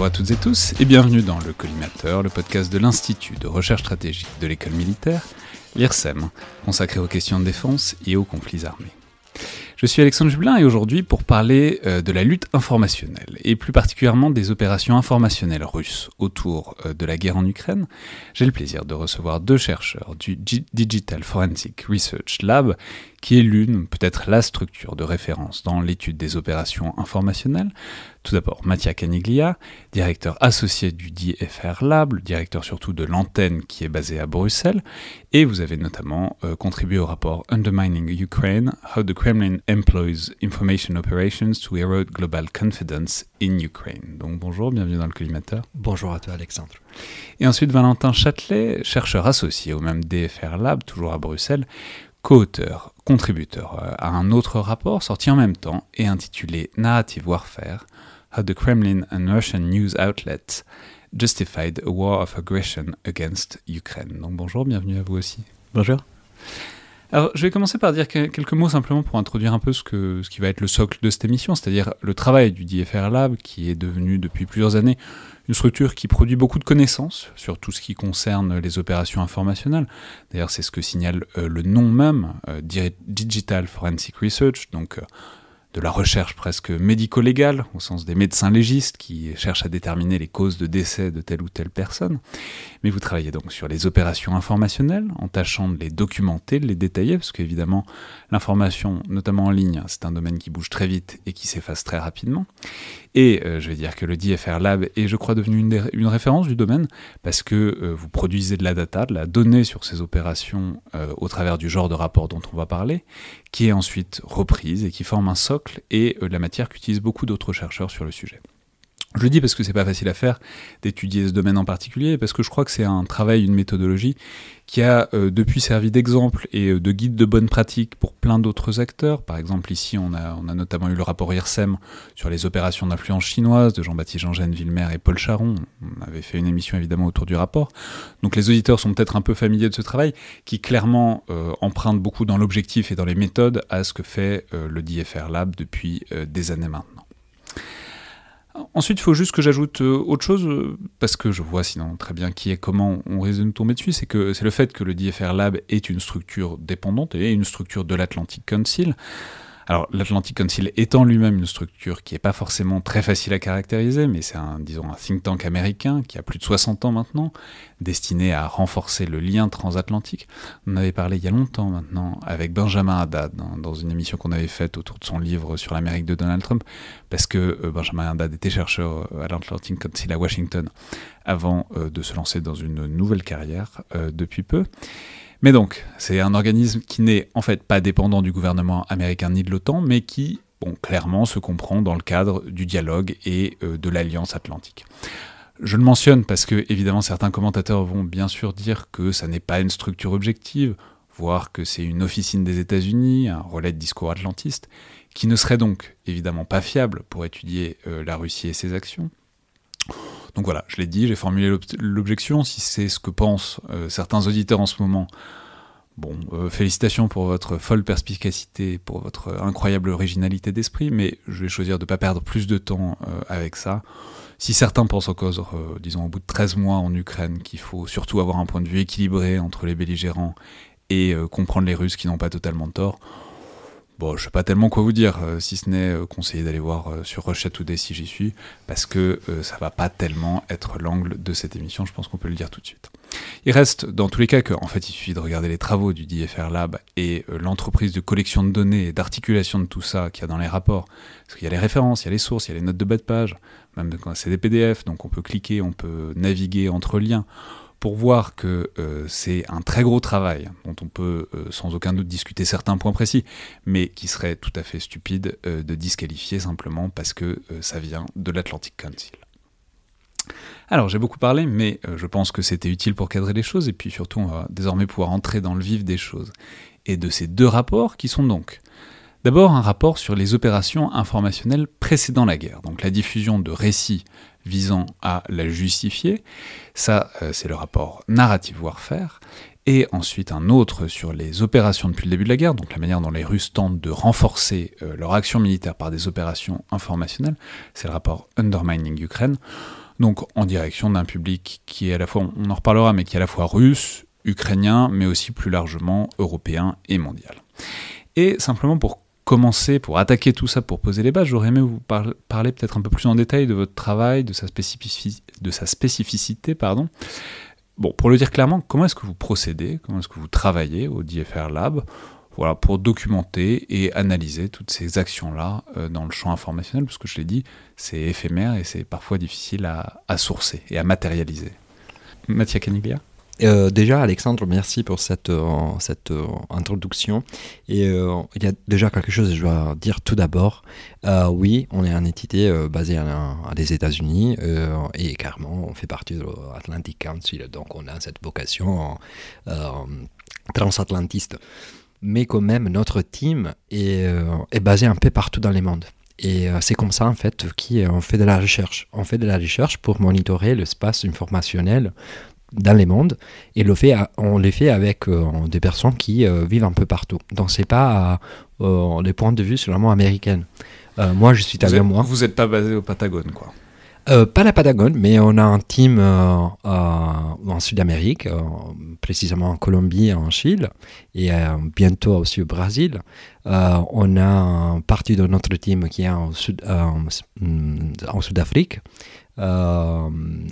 Bonjour à toutes et tous et bienvenue dans le Collimateur, le podcast de l'Institut de recherche stratégique de l'école militaire, l'IRSEM, consacré aux questions de défense et aux conflits armés. Je suis Alexandre Jublin et aujourd'hui pour parler euh, de la lutte informationnelle et plus particulièrement des opérations informationnelles russes autour euh, de la guerre en Ukraine, j'ai le plaisir de recevoir deux chercheurs du Digital Forensic Research Lab qui est l'une, peut-être la structure de référence dans l'étude des opérations informationnelles. Tout d'abord, Mattia Caniglia, directeur associé du DFR Lab, directeur surtout de l'antenne qui est basée à Bruxelles, et vous avez notamment euh, contribué au rapport Undermining Ukraine, How the Kremlin Employs Information Operations to Erode Global Confidence in Ukraine. Donc bonjour, bienvenue dans le collimateur. Bonjour à toi Alexandre. Et ensuite Valentin Châtelet, chercheur associé au même DFR Lab, toujours à Bruxelles, co-auteur, contributeur euh, à un autre rapport sorti en même temps et intitulé Narrative Warfare, How the Kremlin and Russian News Outlets Justified a War of Aggression Against Ukraine. Donc bonjour, bienvenue à vous aussi. Bonjour. Alors, je vais commencer par dire quelques mots simplement pour introduire un peu ce, qui va être le socle de cette émission, c'est-à-dire le travail du DFR Lab, qui est devenu depuis plusieurs années une structure qui produit beaucoup de connaissances sur tout ce qui concerne les opérations informationnelles. D'ailleurs, c'est ce que signale euh, le nom même, euh, Digital Forensic Research, euh, de la recherche presque médico-légale, au sens des médecins légistes qui cherchent à déterminer les causes de décès de telle ou telle personne. Mais vous travaillez donc sur les opérations informationnelles, en tâchant de les documenter, de les détailler, parce qu'évidemment, l'information, notamment en ligne, c'est un domaine qui bouge très vite et qui s'efface très rapidement. Et euh, je vais dire que le DFR Lab est, je crois, devenu une, référence du domaine, parce que euh, vous produisez de la data, de la donnée sur ces opérations euh, au travers du genre de rapport dont on va parler, qui est ensuite reprise et qui forme un socle et la matière qu'utilisent beaucoup d'autres chercheurs sur le sujet. Je le dis parce que c'est pas facile à faire d'étudier ce domaine en particulier, parce que je crois que c'est un travail, une méthodologie qui a euh, depuis servi d'exemple et euh, de guide de bonne pratique pour plein d'autres acteurs. Par exemple, ici, on a, notamment eu le rapport IRSEM sur les opérations d'influence chinoise de Jean-Baptiste Jean-Gène Villemer et Paul Charon. On avait fait une émission évidemment autour du rapport. Donc les auditeurs sont peut-être un peu familiers de ce travail qui clairement euh, emprunte beaucoup dans l'objectif et dans les méthodes à ce que fait le DFR Lab depuis des années maintenant. Ensuite, il faut juste que j'ajoute euh, autre chose, euh, parce que je vois sinon très bien qui est comment on risque de tomber dessus, c'est que c'est le fait que le DFR Lab est une structure dépendante et une structure de l'Atlantic Council. Alors l'Atlantic Council étant lui-même une structure qui n'est pas forcément très facile à caractériser, mais c'est un, disons, un think tank américain qui a plus de 60 ans maintenant, destiné à renforcer le lien transatlantique. On avait parlé il y a longtemps maintenant avec Benjamin Haddad dans, une émission qu'on avait faite autour de son livre sur l'Amérique de Donald Trump, parce que euh, Benjamin Haddad était chercheur euh, à l'Atlantic Council à Washington avant euh, de se lancer dans une nouvelle carrière depuis peu. Mais donc, c'est un organisme qui n'est en fait pas dépendant du gouvernement américain ni de l'OTAN, mais qui, bon, clairement se comprend dans le cadre du dialogue et euh, de l'Alliance Atlantique. Je le mentionne parce que, évidemment, certains commentateurs vont bien sûr dire que ça n'est pas une structure objective, voire que c'est une officine des États-Unis, un relais de discours atlantiste, qui ne serait donc évidemment pas fiable pour étudier euh, la Russie et ses actions. Donc voilà, je l'ai dit, j'ai formulé l'objection. Si c'est ce que pensent euh, certains auditeurs en ce moment, bon, euh, félicitations pour votre folle perspicacité, pour votre incroyable originalité d'esprit, mais je vais choisir de ne pas perdre plus de temps euh, avec ça. Si certains pensent encore, disons au bout de 13 mois en Ukraine, qu'il faut surtout avoir un point de vue équilibré entre les belligérants et comprendre les Russes qui n'ont pas totalement tort, Bon, je sais pas tellement quoi vous dire, euh, si ce n'est euh, conseiller d'aller voir euh, sur Russia Today si j'y suis, parce que ça va pas tellement être l'angle de cette émission, je pense qu'on peut le dire tout de suite. Il reste dans tous les cas qu'en fait il suffit de regarder les travaux du DFR Lab et l'entreprise de collection de données et d'articulation de tout ça qu'il y a dans les rapports. Parce qu'il y a les références, il y a les sources, il y a les notes de bas de page, même quand c'est des PDF, donc on peut cliquer, on peut naviguer entre liens pour voir que euh, c'est un très gros travail dont on peut euh, sans aucun doute discuter certains points précis, mais qui serait tout à fait stupide euh, de disqualifier simplement parce que ça vient de l'Atlantic Council. Alors j'ai beaucoup parlé, mais je pense que c'était utile pour cadrer les choses, et puis surtout on va désormais pouvoir entrer dans le vif des choses. Et de ces deux rapports qui sont donc D'abord, un rapport sur les opérations informationnelles précédant la guerre, donc la diffusion de récits visant à la justifier. Ça, euh, c'est le rapport Narrative Warfare. Et ensuite un autre sur les opérations depuis le début de la guerre, donc la manière dont les Russes tentent de renforcer euh, leur action militaire par des opérations informationnelles. C'est le rapport Undermining Ukraine. Donc en direction d'un public qui est à la fois, on en reparlera, mais qui est à la fois russe, ukrainien, mais aussi plus largement européen et mondial. Et simplement pour commencer, pour attaquer tout ça, pour poser les bases, j'aurais aimé vous parler peut-être un peu plus en détail de votre travail, de sa, spécificité. Pardon. Bon, pour le dire clairement, comment est-ce que vous procédez, comment est-ce que vous travaillez au DFR Lab? Voilà, pour documenter et analyser toutes ces actions-là euh, dans le champ informationnel, parce que je l'ai dit, c'est éphémère et c'est parfois difficile à, à, sourcer et à matérialiser. Mathia Caniglia euh, déjà, Alexandre, merci pour cette, euh, euh, introduction. Et il y a déjà quelque chose que je dois dire tout d'abord. oui, on est une entité basée à, les États-Unis et carrément, on fait partie de l'Atlantic Council. Donc, on a cette vocation transatlantiste. Mais quand même, notre team est, est basé un peu partout dans le monde. Et c'est comme ça, en fait, qu'on fait de la recherche. On fait de la recherche pour monitorer l'espace informationnel dans les mondes et le fait, on les fait avec euh, des personnes qui euh, vivent un peu partout. Donc c'est pas euh, des points de vue seulement américains. moi je suis avec moi. Vous n'êtes pas basé au Patagone quoi pas la Patagone, mais on a un team en Sud-Amérique, précisément en Colombie en Chili, et bientôt aussi au Brésil. on a une partie de notre team qui est en Sud-Afrique. Euh,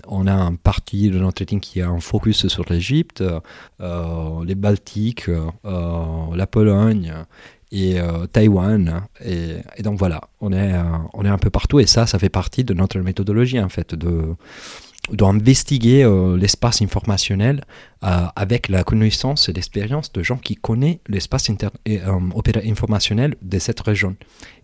on a un parti de notre team qui a un focus sur l'Égypte, euh, les Baltiques, euh, la Pologne et Taïwan. Et, donc voilà, on est, on est un peu partout et ça, ça fait partie de notre méthodologie en fait, de, d'investiguer euh, l'espace informationnel euh, avec la connaissance et l'expérience de gens qui connaissent l'espace euh, informationnel de cette région.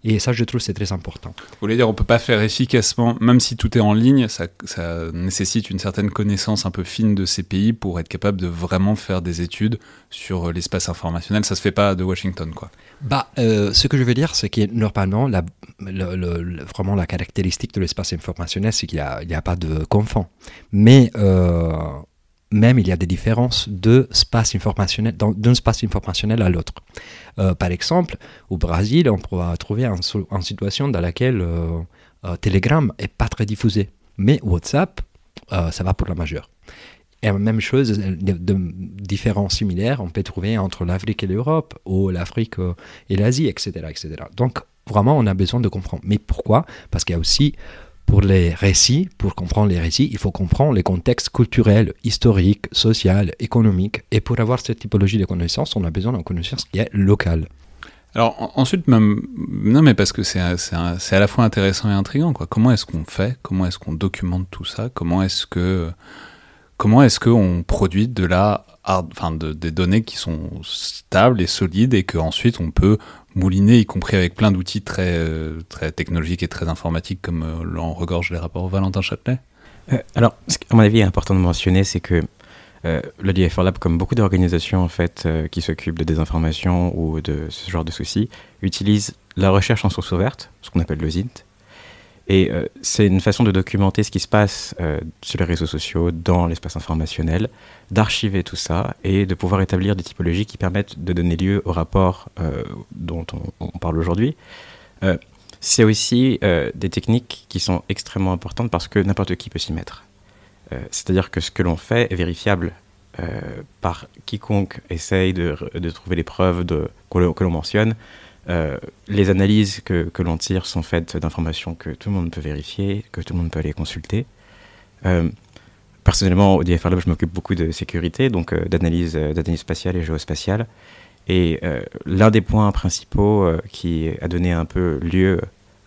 Et ça, je trouve, c'est très important. Vous voulez dire, on ne peut pas faire efficacement, même si tout est en ligne, ça, ça, nécessite une certaine connaissance un peu fine de ces pays pour être capable de vraiment faire des études sur l'espace informationnel. Ça ne se fait pas de Washington, quoi. Bah, ce que je veux dire, c'est que normalement, la, vraiment la caractéristique de l'espace informationnel, c'est qu'il n'y a, a, pas de confins. Mais euh, même il y a des différences de informationnel, d'un espace informationnel à l'autre. Euh, par exemple, au Brésil, on pourra trouver une situation dans laquelle euh, Telegram n'est pas très diffusé, mais WhatsApp, ça va pour la majeure. Et même chose, de différences similaires, on peut trouver entre l'Afrique et l'Europe, ou l'Afrique et l'Asie, etc., etc. Donc, vraiment, on a besoin de comprendre. Mais pourquoi? Parce qu'il y a aussi pour les récits, pour comprendre les récits, il faut comprendre les contextes culturels, historiques, sociaux, économiques. Et pour avoir cette typologie de connaissances, on a besoin d'une connaissance qui est locale. Alors ensuite, même, non mais parce que c'est à la fois intéressant et intriguant. Quoi. Comment est-ce qu'on fait? Comment est-ce qu'on documente tout ça? Comment est-ce que comment est-ce qu'on produit de la des données qui sont stables et solides et qu'ensuite on peut mouliner, y compris avec plein d'outils très, euh, très technologiques et très informatiques comme euh, l'en regorge les rapports Valentin Châtelet? Euh, Alors, ce à mon avis, est important de mentionner, c'est que le DFR Lab, comme beaucoup d'organisations en fait, qui s'occupent de désinformation ou de ce genre de soucis, utilise la recherche en source ouverte, ce qu'on appelle le ZINT, et euh, c'est une façon de documenter ce qui se passe euh, sur les réseaux sociaux, dans l'espace informationnel, d'archiver tout ça et de pouvoir établir des typologies qui permettent de donner lieu au rapport euh, dont on, parle aujourd'hui. c'est aussi des techniques qui sont extrêmement importantes parce que n'importe qui peut s'y mettre. C'est-à-dire que ce que l'on fait est vérifiable par quiconque essaye de, de trouver les preuves de, que l'on mentionne. Les analyses que, l'on tire sont faites d'informations que tout le monde peut vérifier, que tout le monde peut aller consulter. Personnellement, au DFR Lab, je m'occupe beaucoup de sécurité, donc euh, d'analyse, euh, spatiale et géospatiale. Et euh, l'un des points principaux qui a donné un peu lieu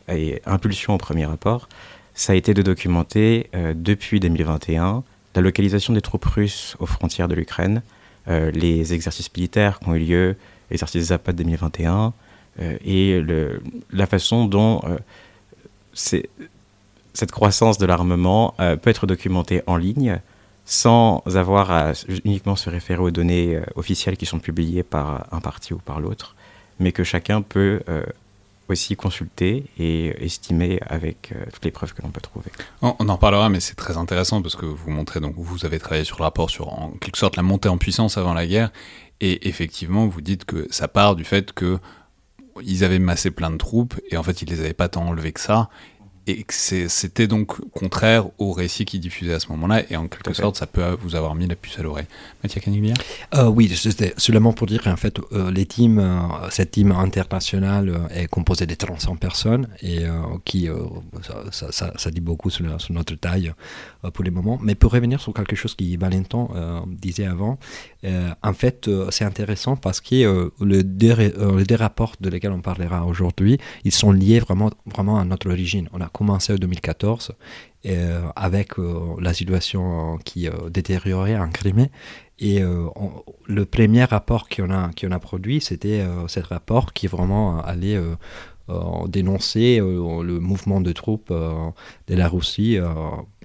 et impulsion au premier rapport, ça a été de documenter depuis 2021 la localisation des troupes russes aux frontières de l'Ukraine, les exercices militaires qui ont eu lieu, l'exercice Zapad 2021, et le, la façon dont c'est cette croissance de l'armement euh, peut être documentée en ligne sans avoir à uniquement se référer aux données euh, officielles qui sont publiées par un parti ou par l'autre, mais que chacun peut euh, aussi consulter et estimer avec toutes les preuves que l'on peut trouver. On, en parlera, mais c'est très intéressant parce que vous montrez, donc vous avez travaillé sur le rapport sur en quelque sorte la montée en puissance avant la guerre, et effectivement vous dites que ça part du fait que ils avaient massé plein de troupes et en fait ils les avaient pas tant enlevés que ça et que c'était donc contraire au récit qui diffusait à ce moment-là, et en quelque sorte, ça peut vous avoir mis la puce à l'oreille. Mathieu Caniglia euh, Oui, c'était seulement pour dire qu'en fait, euh, les teams, euh, cette team internationale euh, est composée de 300 personnes, et qui, ça, ça, ça, dit beaucoup sur, notre taille pour les moments. Mais pour revenir sur quelque chose que Valentin disait avant, en fait, c'est intéressant parce que les deux, les deux rapports de lesquels on parlera aujourd'hui, ils sont liés vraiment, vraiment à notre origine. On a commencé en 2014 euh, avec euh, la situation qui euh, détériorait en Crimée. Et le premier rapport qu'on a, qu'on a produit, c'était ce rapport qui vraiment allait dénoncer le mouvement de troupes de la Russie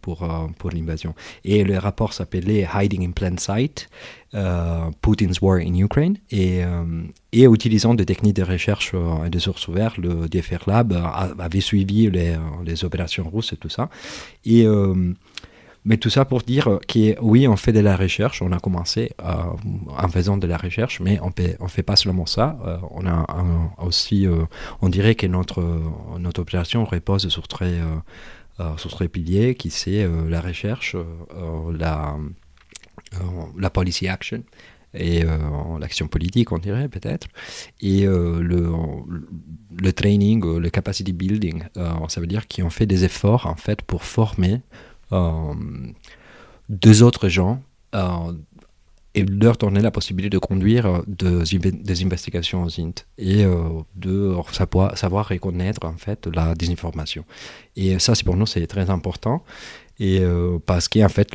pour, pour l'invasion. Et le rapport s'appelait Hiding in Plain Sight. Euh, Putin's War in Ukraine et, euh, et utilisant des techniques de recherche euh, et de sources ouvertes, le DFR Lab avait suivi les, les, opérations russes et tout ça. Et, mais tout ça pour dire que oui, on fait de la recherche, on a commencé en faisant de la recherche, mais on ne fait pas seulement ça. on a aussi, on dirait que notre, notre opération repose sur très, sur très piliers, qui c'est la recherche, la euh, la policy action et euh, l'action politique, on dirait peut-être, et euh, le, le training, le capacity building, ça veut dire qu'ils ont fait des efforts en fait pour former deux autres gens et leur donner la possibilité de conduire des investigations aux INT et de savoir, reconnaître en fait la désinformation. Et ça, c'est pour nous, c'est très important. Et euh, parce qu'en fait,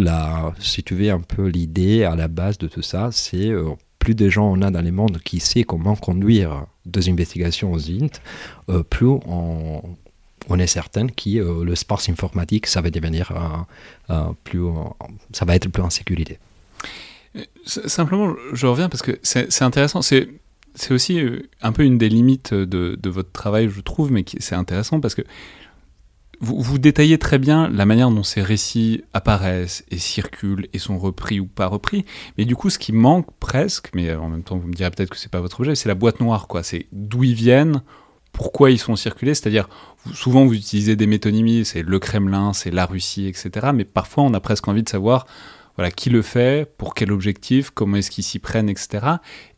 si tu veux un peu l'idée à la base de tout ça, c'est euh, plus de gens on a dans le monde qui sait comment conduire des investigations aux INT, euh, plus on, on, est certain que le sport informatique, ça va devenir plus, ça va être plus en sécurité. Simplement, je reviens parce que c'est intéressant. C'est aussi un peu une des limites de, votre travail, je trouve, mais c'est intéressant parce que vous, vous, détaillez très bien la manière dont ces récits apparaissent et circulent et sont repris ou pas repris. Mais du coup, ce qui manque presque, mais en même temps, vous me direz peut-être que c'est pas votre objet, c'est la boîte noire, quoi. C'est d'où ils viennent, pourquoi ils sont circulés. C'est-à-dire, souvent vous utilisez des métonymies, c'est le Kremlin, c'est la Russie, etc. Mais parfois, on a presque envie de savoir voilà, qui le fait, pour quel objectif, comment est-ce qu'ils s'y prennent, etc.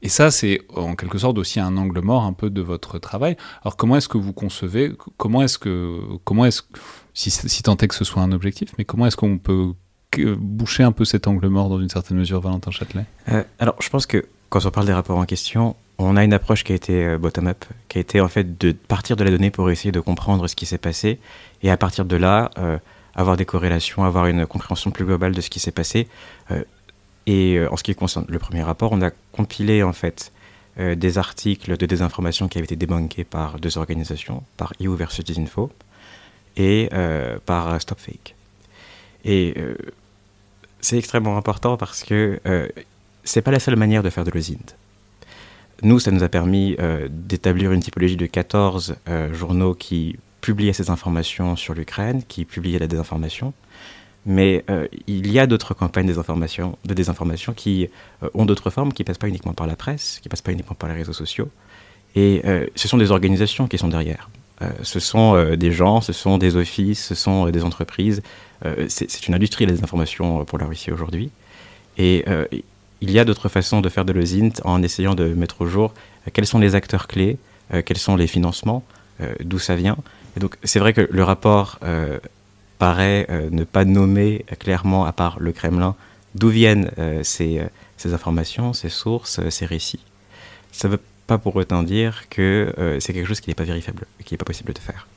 Et ça, c'est en quelque sorte aussi un angle mort un peu de votre travail. Alors comment est-ce que vous concevez, comment est-ce que, comment est-ce, si, tant est que ce soit un objectif, mais comment est-ce qu'on peut boucher un peu cet angle mort dans une certaine mesure, Valentin Châtelet? Euh, Alors, je pense que quand on parle des rapports en question, on a une approche qui a été euh, bottom-up, qui a été en fait de partir de la donnée pour essayer de comprendre ce qui s'est passé, et à partir de là, euh, avoir des corrélations, avoir une compréhension plus globale de ce qui s'est passé. Euh, et euh, en ce qui concerne le premier rapport, on a compilé en fait euh, des articles de désinformation qui avaient été débankés par deux organisations, par EU versus Disinfo et par StopFake. Et c'est extrêmement important parce que c'est pas la seule manière de faire de l'OSINT. Nous, ça nous a permis d'établir une typologie de 14 journaux qui publiait ces informations sur l'Ukraine, qui publiait la désinformation. Mais euh, il y a d'autres campagnes désinformation, de désinformation qui euh, ont d'autres formes, qui ne passent pas uniquement par la presse, qui ne passent pas uniquement par les réseaux sociaux. Et euh, ce sont des organisations qui sont derrière. ce sont des gens, ce sont des offices, ce sont des entreprises. c'est une industrie des informations pour la Russie aujourd'hui. Et il y a d'autres façons de faire de l'OSINT en essayant de mettre au jour quels sont les acteurs clés, quels sont les financements, d'où ça vient. Donc c'est vrai que le rapport paraît ne pas nommer clairement, à part le Kremlin, d'où viennent ces, ces, informations, ces sources, ces récits. Ça ne veut pas pour autant dire que c'est quelque chose qui n'est pas vérifiable, qui n'est pas possible de faire.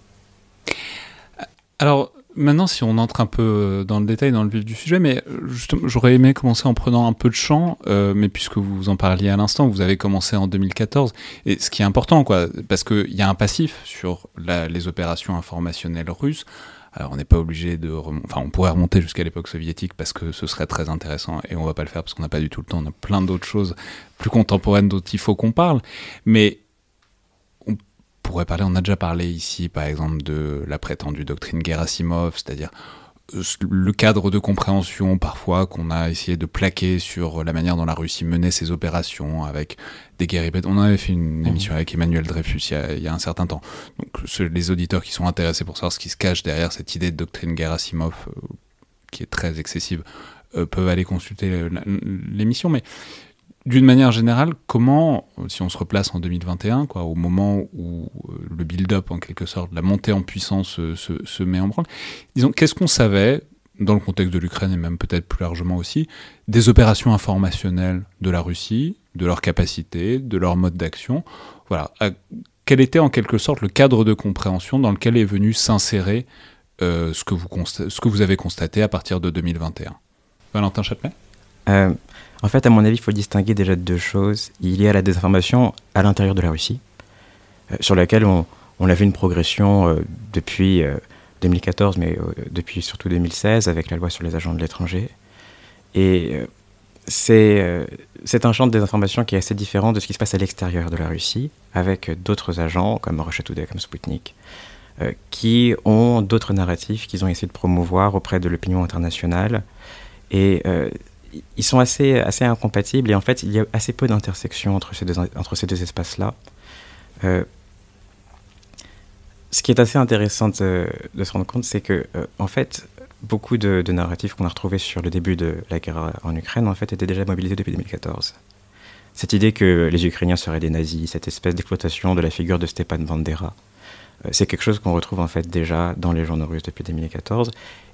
Alors, Maintenant, si on entre un peu euh, dans le détail, dans le vif du sujet, mais euh, justement, j'aurais aimé commencer en prenant un peu de champ, euh, mais puisque vous en parliez à l'instant, vous avez commencé en 2014, et ce qui est important, quoi, parce qu'il y a un passif sur les opérations informationnelles russes. Alors, on n'est pas obligé de, enfin, on pourrait remonter jusqu'à l'époque soviétique parce que ce serait très intéressant, et on va pas le faire parce qu'on n'a pas du tout le temps. On a plein d'autres choses plus contemporaines dont il faut qu'on parle, mais pourrait parler, on a déjà parlé ici par exemple de la prétendue doctrine Gerasimov, c'est-à-dire euh, le cadre de compréhension parfois qu'on a essayé de plaquer sur la manière dont la Russie menait ses opérations avec des guerres On avait fait une mmh. émission avec Emmanuel Dreyfus il y, a, un certain temps. Donc les auditeurs qui sont intéressés pour savoir ce qui se cache derrière cette idée de doctrine Gerasimov, euh, qui est très excessive, euh, peuvent aller consulter l'émission. Mais d'une manière générale, comment, si on se replace en 2021, quoi, au moment où euh, le build-up, en quelque sorte, la montée en puissance euh, se, met en branle, disons, qu'est-ce qu'on savait, dans le contexte de l'Ukraine et même peut-être plus largement aussi, des opérations informationnelles de la Russie, de leurs capacités, de leur mode d'action? Voilà. quel était en quelque sorte le cadre de compréhension dans lequel est venu s'insérer euh, ce, que vous ce que vous avez constaté à partir de 2021 Valentin Châtelet? En fait, à mon avis, il faut distinguer déjà deux choses. Il y a la désinformation à l'intérieur de la Russie, euh, sur laquelle on, a vu une progression euh, depuis 2014, euh, mais depuis surtout 2016, avec la loi sur les agents de l'étranger. Et c'est un champ de désinformation qui est assez différent de ce qui se passe à l'extérieur de la Russie, avec d'autres agents comme Russia Today, comme Sputnik, qui ont d'autres narratifs qu'ils ont essayé de promouvoir auprès de l'opinion internationale. Et ils sont assez, assez incompatibles et en fait, il y a assez peu d'intersection entre ces deux, entre ces deux espaces-là. Euh, ce qui est assez intéressant de, se rendre compte, c'est que, euh, en fait, beaucoup de, narratifs qu'on a retrouvés sur le début de la guerre en Ukraine, en fait, étaient déjà mobilisés depuis 2014. Cette idée que les Ukrainiens seraient des nazis, cette espèce d'exploitation de la figure de Stepan Bandera, c'est quelque chose qu'on retrouve en fait déjà dans les journaux russes depuis 2014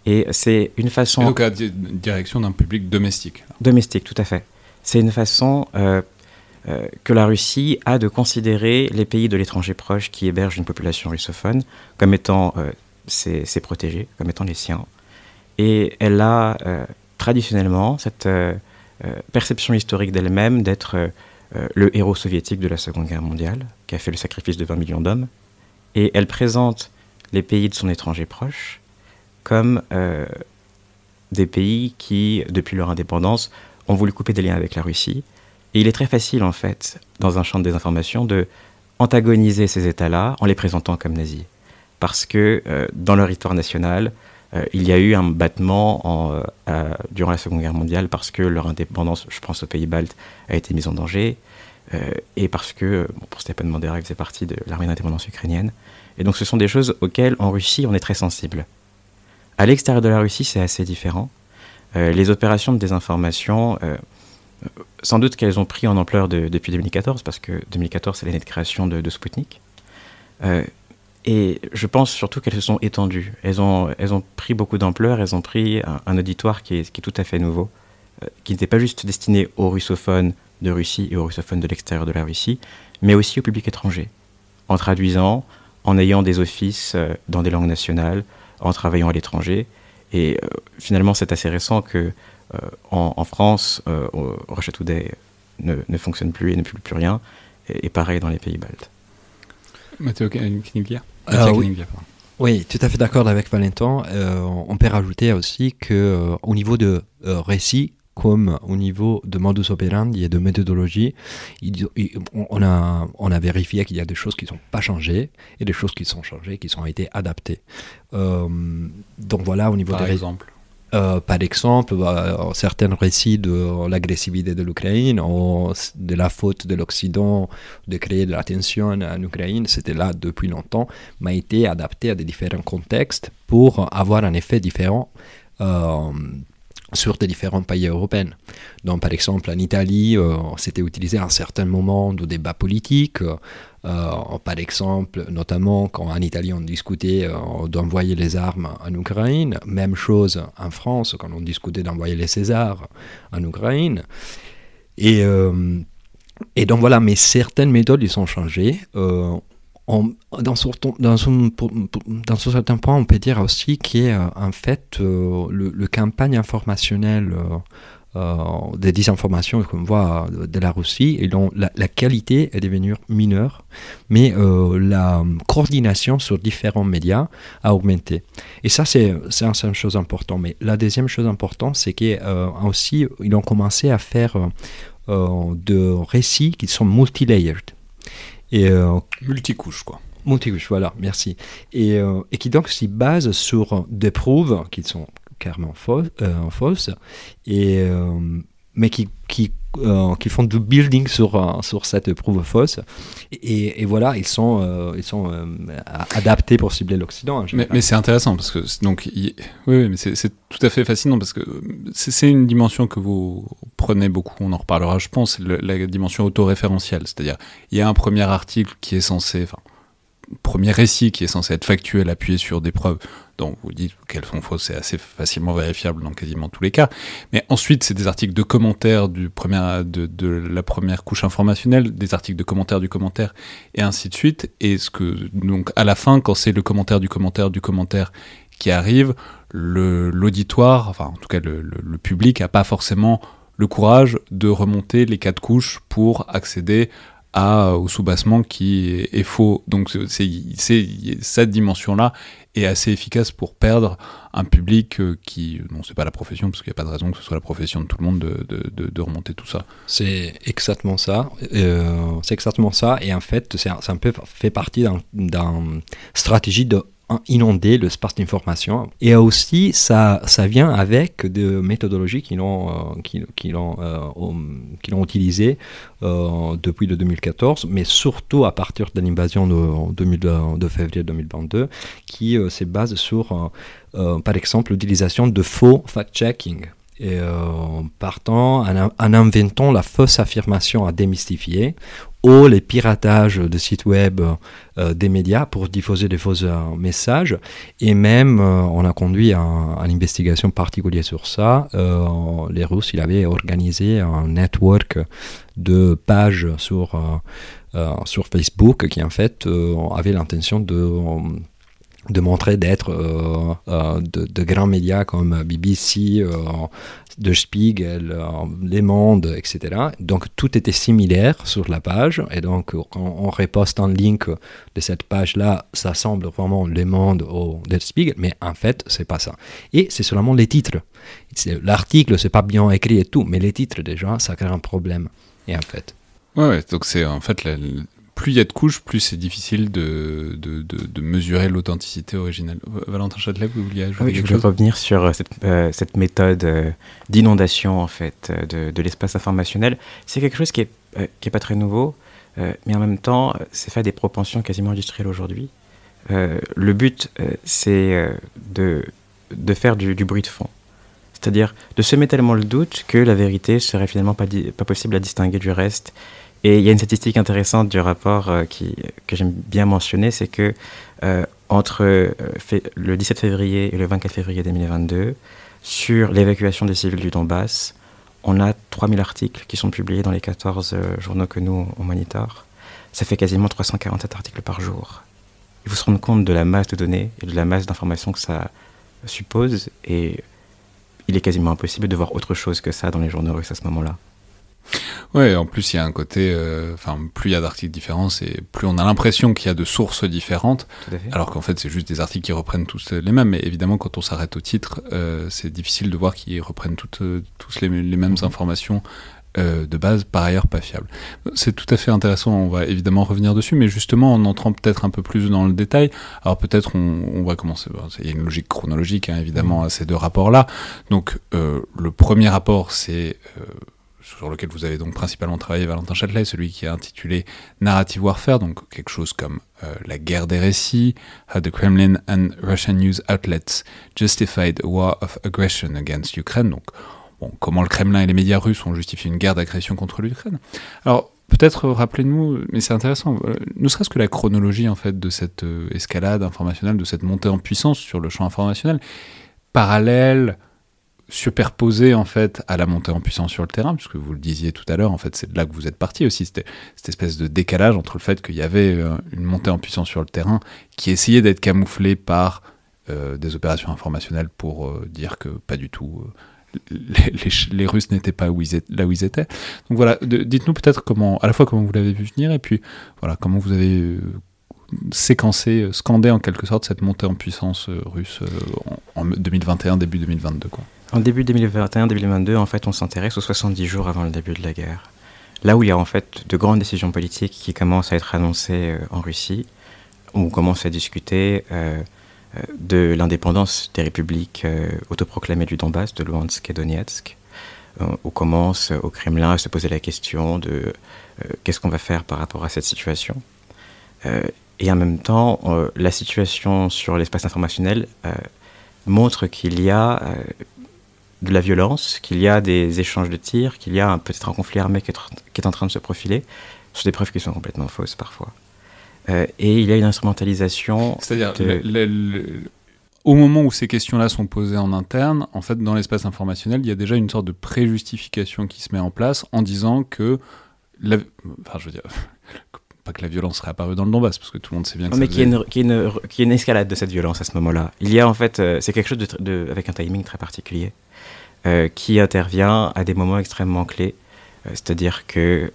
et c'est une façon. Et donc à direction d'un public domestique. Domestique, tout à fait. C'est une façon euh, euh, que la Russie a de considérer les pays de l'étranger proche qui hébergent une population russophone comme étant euh, ses, protégés, comme étant les siens. Et elle a traditionnellement cette perception historique d'elle-même d'être le héros soviétique de la Seconde Guerre mondiale, qui a fait le sacrifice de 20 millions d'hommes. Et elle présente les pays de son étranger proche comme euh, des pays qui, depuis leur indépendance, ont voulu couper des liens avec la Russie. Et il est très facile, en fait, dans un champ de désinformation, de antagoniser ces États-là en les présentant comme nazis. Parce que euh, dans leur histoire nationale, euh, il y a eu un battement en, durant la Seconde Guerre mondiale parce que leur indépendance, je pense aux pays baltes, a été mise en danger. Et parce que, bon, pour Stepan Bandera, il faisait partie de l'armée d'indépendance ukrainienne. Et donc ce sont des choses auxquelles, en Russie, on est très sensible. À l'extérieur de la Russie, c'est assez différent. Euh, les opérations de désinformation, euh, sans doute qu'elles ont pris en ampleur depuis 2014, parce que 2014, c'est l'année de création de, de Sputnik. Euh, et je pense surtout qu'elles se sont étendues. Elles ont, elles ont pris beaucoup d'ampleur, elles ont pris un, auditoire qui est, tout à fait nouveau, qui n'était pas juste destiné aux russophones de Russie et aux russophones de l'extérieur de la Russie, mais aussi au public étranger, en traduisant, en ayant des offices dans des langues nationales, en travaillant à l'étranger. Et euh, finalement, c'est assez récent que euh, en, France, euh, Russia Today ne, ne, fonctionne plus et ne publie plus rien. Et, pareil dans les pays baltes. Mathéo Kniglia oui. oui. tout à fait d'accord avec Valentin. on peut rajouter aussi que au niveau de récit, comme au niveau de modus operandi et de méthodologie, on, a, on a vérifié qu'il y a des choses qui ne sont pas changées et des choses qui sont changées, qui ont été adaptées. Euh, donc voilà, au niveau Par exemple Euh, par exemple, euh, certains récits de l'agressivité de l'Ukraine de la faute de l'Occident de créer de la tension en Ukraine, c'était là depuis longtemps, mais a été adapté à des différents contextes pour avoir un effet différent. Euh, sur des différents pays européens. Donc, par exemple, en Italie, c'était utilisé à un certain moment de débat politique. Euh, par exemple, notamment quand en Italie on discutait euh, d'envoyer les armes en Ukraine, même chose en France quand on discutait d'envoyer les Césars en Ukraine. Et, euh, et donc voilà, mais certaines méthodes ils sont changées. Dans, ce, dans, ce certain point, on peut dire aussi qu'en fait, le, le, campagne informationnelle euh, des désinformations qu'on voit de la Russie et la, qualité est devenue mineure, mais euh, la coordination sur différents médias a augmenté. Et ça, c'est une chose importante. Mais la deuxième chose importante, c'est qu'aussi, euh, ils ont commencé à faire de récits qui sont multi-layered. Et, Multicouches, quoi. Multicouches, voilà, merci. Et, et, qui donc s'y basent sur des preuves qui sont carrément fausse, euh, fausse et, euh, mais qui, qui, euh, qui, font du building sur, sur cette prouve fausse. Et, et voilà, ils sont, ils sont adaptés pour cibler l'Occident. Mais, mais c'est intéressant parce que donc, oui, mais c'est tout à fait fascinant parce que c'est une dimension que vous prenez beaucoup, on en reparlera, je pense, la dimension autoréférentielle. C'est-à-dire, il y a un premier article qui est censé, enfin, premier récit qui est censé être factuel, appuyé sur des preuves dont vous dites qu'elles sont fausses, c'est assez facilement vérifiable dans quasiment tous les cas. Mais ensuite, c'est des articles de commentaires du de, la première couche informationnelle, des articles de commentaires du commentaire, et ainsi de suite. Et ce que, donc, à la fin, quand c'est le commentaire du commentaire du commentaire qui arrive, l'auditoire, enfin, en tout cas, le, le public n'a pas forcément le courage de remonter les quatre couches pour accéder au soubassement qui est, faux. Donc c'est cette dimension-là est assez efficace pour perdre un public euh, qui, non c'est pas la profession, parce qu'il n'y a pas de raison que ce soit la profession de tout le monde de, de, remonter tout ça. C'est exactement ça. Euh, c'est exactement ça. Et en fait, c'est un, peu fait partie d'une stratégie de inonder le space d'information. Et aussi, ça, ça vient avec des méthodologies qui l'ont euh, l'ont euh, utilisées euh, depuis le 2014, mais surtout à partir de l'invasion de, de, février 2022, qui se base sur, par exemple, l'utilisation de faux fact-checking et partant en, inventant la fausse affirmation à démystifier ou les piratages de sites web euh, des médias pour diffuser des faux euh, messages. Et même, euh, on a conduit une investigation particulière sur ça. les Russes, ils avaient organisé un network de pages sur, sur Facebook qui, en fait, avait l'intention de de montrer d'être de, de, grands médias comme BBC, de Spiegel, euh, Les Mondes, etc. Donc tout était similaire sur la page. Et donc quand on reposte un link de cette page-là, ça semble vraiment Les Mondes ou Der Spiegel, mais en fait, c'est pas ça. Et c'est seulement les titres. L'article, c'est pas bien écrit et tout, mais les titres déjà, ça crée un problème. Et en fait. Ouais, donc c'est en fait plus il y a de couches, plus c'est difficile de, de, de, mesurer l'authenticité originelle. Valentin Châtelet, vous vouliez ajouter Oui, je voulais revenir sur euh, cette, euh, cette méthode euh, d'inondation en fait de, de l'espace informationnel. C'est quelque chose qui est, qui est pas très nouveau, mais en même temps, c'est fait à des propensions quasiment industrielles aujourd'hui. le but, c'est de, de faire du, du bruit de fond. C'est-à-dire de semer tellement le doute que la vérité serait finalement pas, pas possible à distinguer du reste et il y a une statistique intéressante du rapport euh, que j'aime bien mentionner, c'est que euh, entre euh, le 17 février et le 24 février 2022, sur l'évacuation des civils du Donbass, on a 3000 articles qui sont publiés dans les 14 journaux que nous, on monitore. Ça fait quasiment 347 articles par jour. Il faut se rendre compte de la masse de données et de la masse d'informations que ça suppose, et il est quasiment impossible de voir autre chose que ça dans les journaux russes à ce moment-là. Ouais, en plus il y a un côté, euh, enfin plus il y a d'articles différents, et plus on a l'impression qu'il y a de sources différentes, alors qu'en fait c'est juste des articles qui reprennent tous les mêmes. Mais évidemment quand on s'arrête au titre, euh, c'est difficile de voir qu'ils reprennent toutes, euh, tous les, mêmes mhm. informations euh, de base par ailleurs pas fiable. C'est tout à fait intéressant, on va évidemment revenir dessus, mais justement en entrant peut-être un peu plus dans le détail, alors peut-être on, va commencer, il y a une logique chronologique hein, évidemment à ces deux rapports-là. Donc euh, le premier rapport c'est... Euh, sur lequel vous avez donc principalement travaillé Valentin Châtelet, celui qui est intitulé Narrative Warfare, donc quelque chose comme la guerre des récits, How the Kremlin and Russian news outlets justified a war of aggression against Ukraine. Donc comment le Kremlin et les médias russes ont justifié une guerre d'agression contre l'Ukraine. Alors, peut-être rappelez-nous, mais c'est intéressant, euh, ne serait-ce que la chronologie en fait de cette euh, escalade informationnelle, de cette montée en puissance sur le champ informationnel, parallèle, superposée en fait à la montée en puissance sur le terrain, puisque vous le disiez tout à l'heure, en fait c'est de là que vous êtes parti aussi, c'était cette espèce de décalage entre le fait qu'il y avait euh, une montée en puissance sur le terrain qui essayait d'être camouflée par des opérations informationnelles pour dire que pas du tout les, Russes n'étaient pas là où ils étaient. Donc voilà, dites-nous peut-être à la fois comment vous l'avez vu venir et puis voilà comment vous avez euh, séquencé, euh, scandé en quelque sorte cette montée en puissance euh, russe en, 2021, début 2022 quoi. En début 2021, 2022, en fait, on s'intéresse aux 70 jours avant le début de la guerre. Là où il y a en fait de grandes décisions politiques qui commencent à être annoncées en Russie, où on commence à discuter de l'indépendance des républiques euh, autoproclamées du Donbass, de Luhansk et Donetsk. Euh, on commence au Kremlin à se poser la question de euh, qu'est-ce qu'on va faire par rapport à cette situation. et en même temps, la situation sur l'espace informationnel montre qu'il y a de la violence, qu'il y a des échanges de tirs, qu'il y a peut-être un conflit armé qui est, en train de se profiler, sur des preuves qui sont complètement fausses parfois. Euh, et il y a une instrumentalisation. C'est-à-dire, au moment où ces questions-là sont posées en interne, en fait, dans l'espace informationnel, il y a déjà une sorte de préjustification qui se met en place en disant que. La... Enfin, je veux dire. pas que la violence serait apparue dans le Donbass, parce que tout le monde sait bien que Mais qu'il y, qu y, a une escalade de cette violence à ce moment-là. Il y a en fait. Euh, c'est quelque chose de, avec un timing très particulier. Euh, qui intervient à des moments extrêmement clés. C'est-à-dire que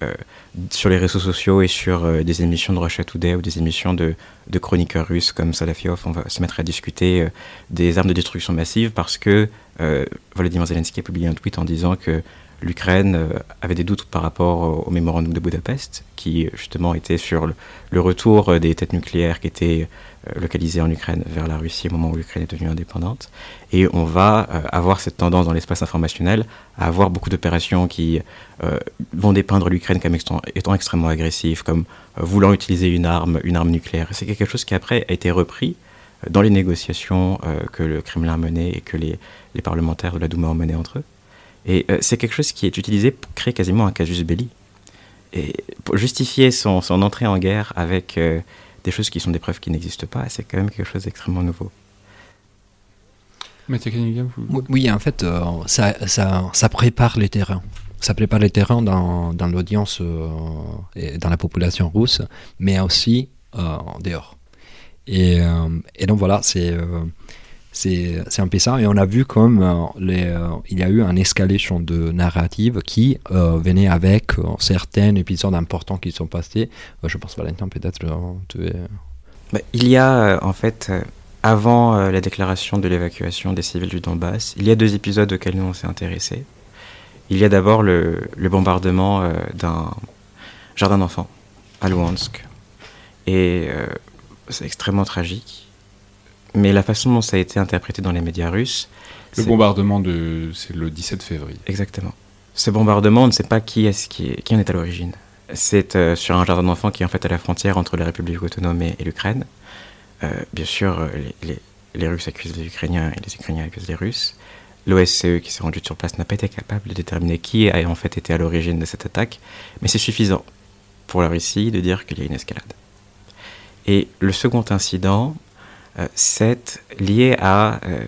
sur les réseaux sociaux et sur euh, des émissions de Russia Today ou des émissions de, chroniqueurs russes comme Salafiov, on va se mettre à discuter euh, des armes de destruction massive parce que euh, Volodymyr Zelensky a publié un tweet en disant que l'Ukraine avait des doutes par rapport au, mémorandum de Budapest, qui justement était sur le retour des têtes nucléaires qui étaient euh, localisé en Ukraine vers la Russie au moment où l'Ukraine est devenue indépendante. Et on va euh, avoir cette tendance dans l'espace informationnel à avoir beaucoup d'opérations qui euh, vont dépeindre l'Ukraine comme étant extrêmement agressive, comme voulant utiliser une arme, une arme nucléaire. C'est quelque chose qui après a été repris dans les négociations que le Kremlin a menées et que les, les, parlementaires de la Douma ont menées entre eux. Et c'est quelque chose qui est utilisé pour créer quasiment un casus belli. Et pour justifier son, son entrée en guerre avec des choses qui sont des preuves qui n'existent pas, c'est quand même quelque chose d'extrêmement nouveau. Oui, en fait, euh, ça, ça, ça, prépare les terrains. Ça prépare les terrains dans, dans l'audience euh, et dans la population russe, mais aussi euh, dehors. Et, et, donc voilà, c'est c'est un peu ça. Et on a vu comme euh, euh, il y a eu un escalation de narrative qui euh, venait avec certains épisodes importants qui sont passés. je pense, Valentin, peut-être bah, il y a en fait, avant la déclaration de l'évacuation des civils du Donbass, il y a deux épisodes auxquels nous on s'est intéressés. Il y a d'abord le, le, bombardement d'un jardin d'enfants à Luhansk. Et c'est extrêmement tragique mais la façon dont ça a été interprété dans les médias russes. Le bombardement de. C'est le 17 février. Exactement. Ce bombardement, on ne sait pas qui, est qui, qui en est à l'origine. C'est euh, sur un jardin d'enfants qui est en fait à la frontière entre la République autonome et, l'Ukraine. Euh, bien sûr, euh, les, les, Russes accusent les Ukrainiens et les Ukrainiens accusent les Russes. L'OSCE qui s'est rendu sur place n'a pas été capable de déterminer qui a en fait été à l'origine de cette attaque, mais c'est suffisant pour la Russie de dire qu'il y a une escalade. Et le second incident, c'est lié à euh,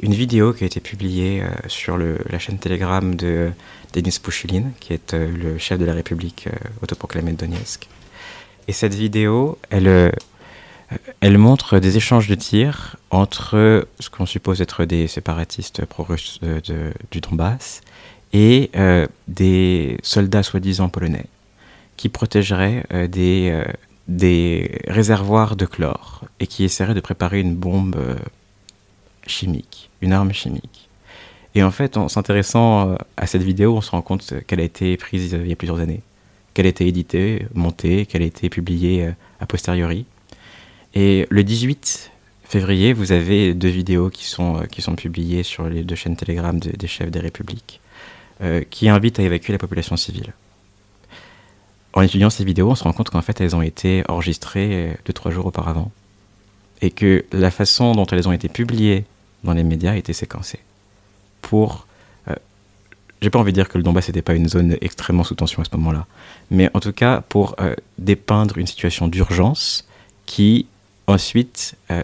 une vidéo qui a été publiée euh, sur la chaîne Telegram de Denis Pouchilin, qui est le chef de la République autoproclamée de Donetsk. Et cette vidéo, elle, montre des échanges de tirs entre ce qu'on suppose être des séparatistes pro-russes du Donbass et des soldats soi-disant polonais qui protégeraient des des réservoirs de chlore et qui essaierait de préparer une bombe euh, chimique, une arme chimique. Et en fait, en s'intéressant à cette vidéo, on se rend compte qu'elle a été prise il y a plusieurs années, qu'elle a été éditée, montée, qu'elle a été publiée a posteriori. Et le 18 février, vous avez deux vidéos qui sont, qui sont publiées sur les deux chaînes Telegram des chefs des républiques, qui invitent à évacuer la population civile en étudiant ces vidéos, on se rend compte qu'en fait, elles ont été enregistrées deux, trois jours auparavant. Et que la façon dont elles ont été publiées dans les médias a été séquencée. Pour. Euh, j'ai pas envie de dire que le Donbass n'était pas une zone extrêmement sous tension à ce moment-là. Mais en tout cas, pour euh, dépeindre une situation d'urgence qui, ensuite, euh,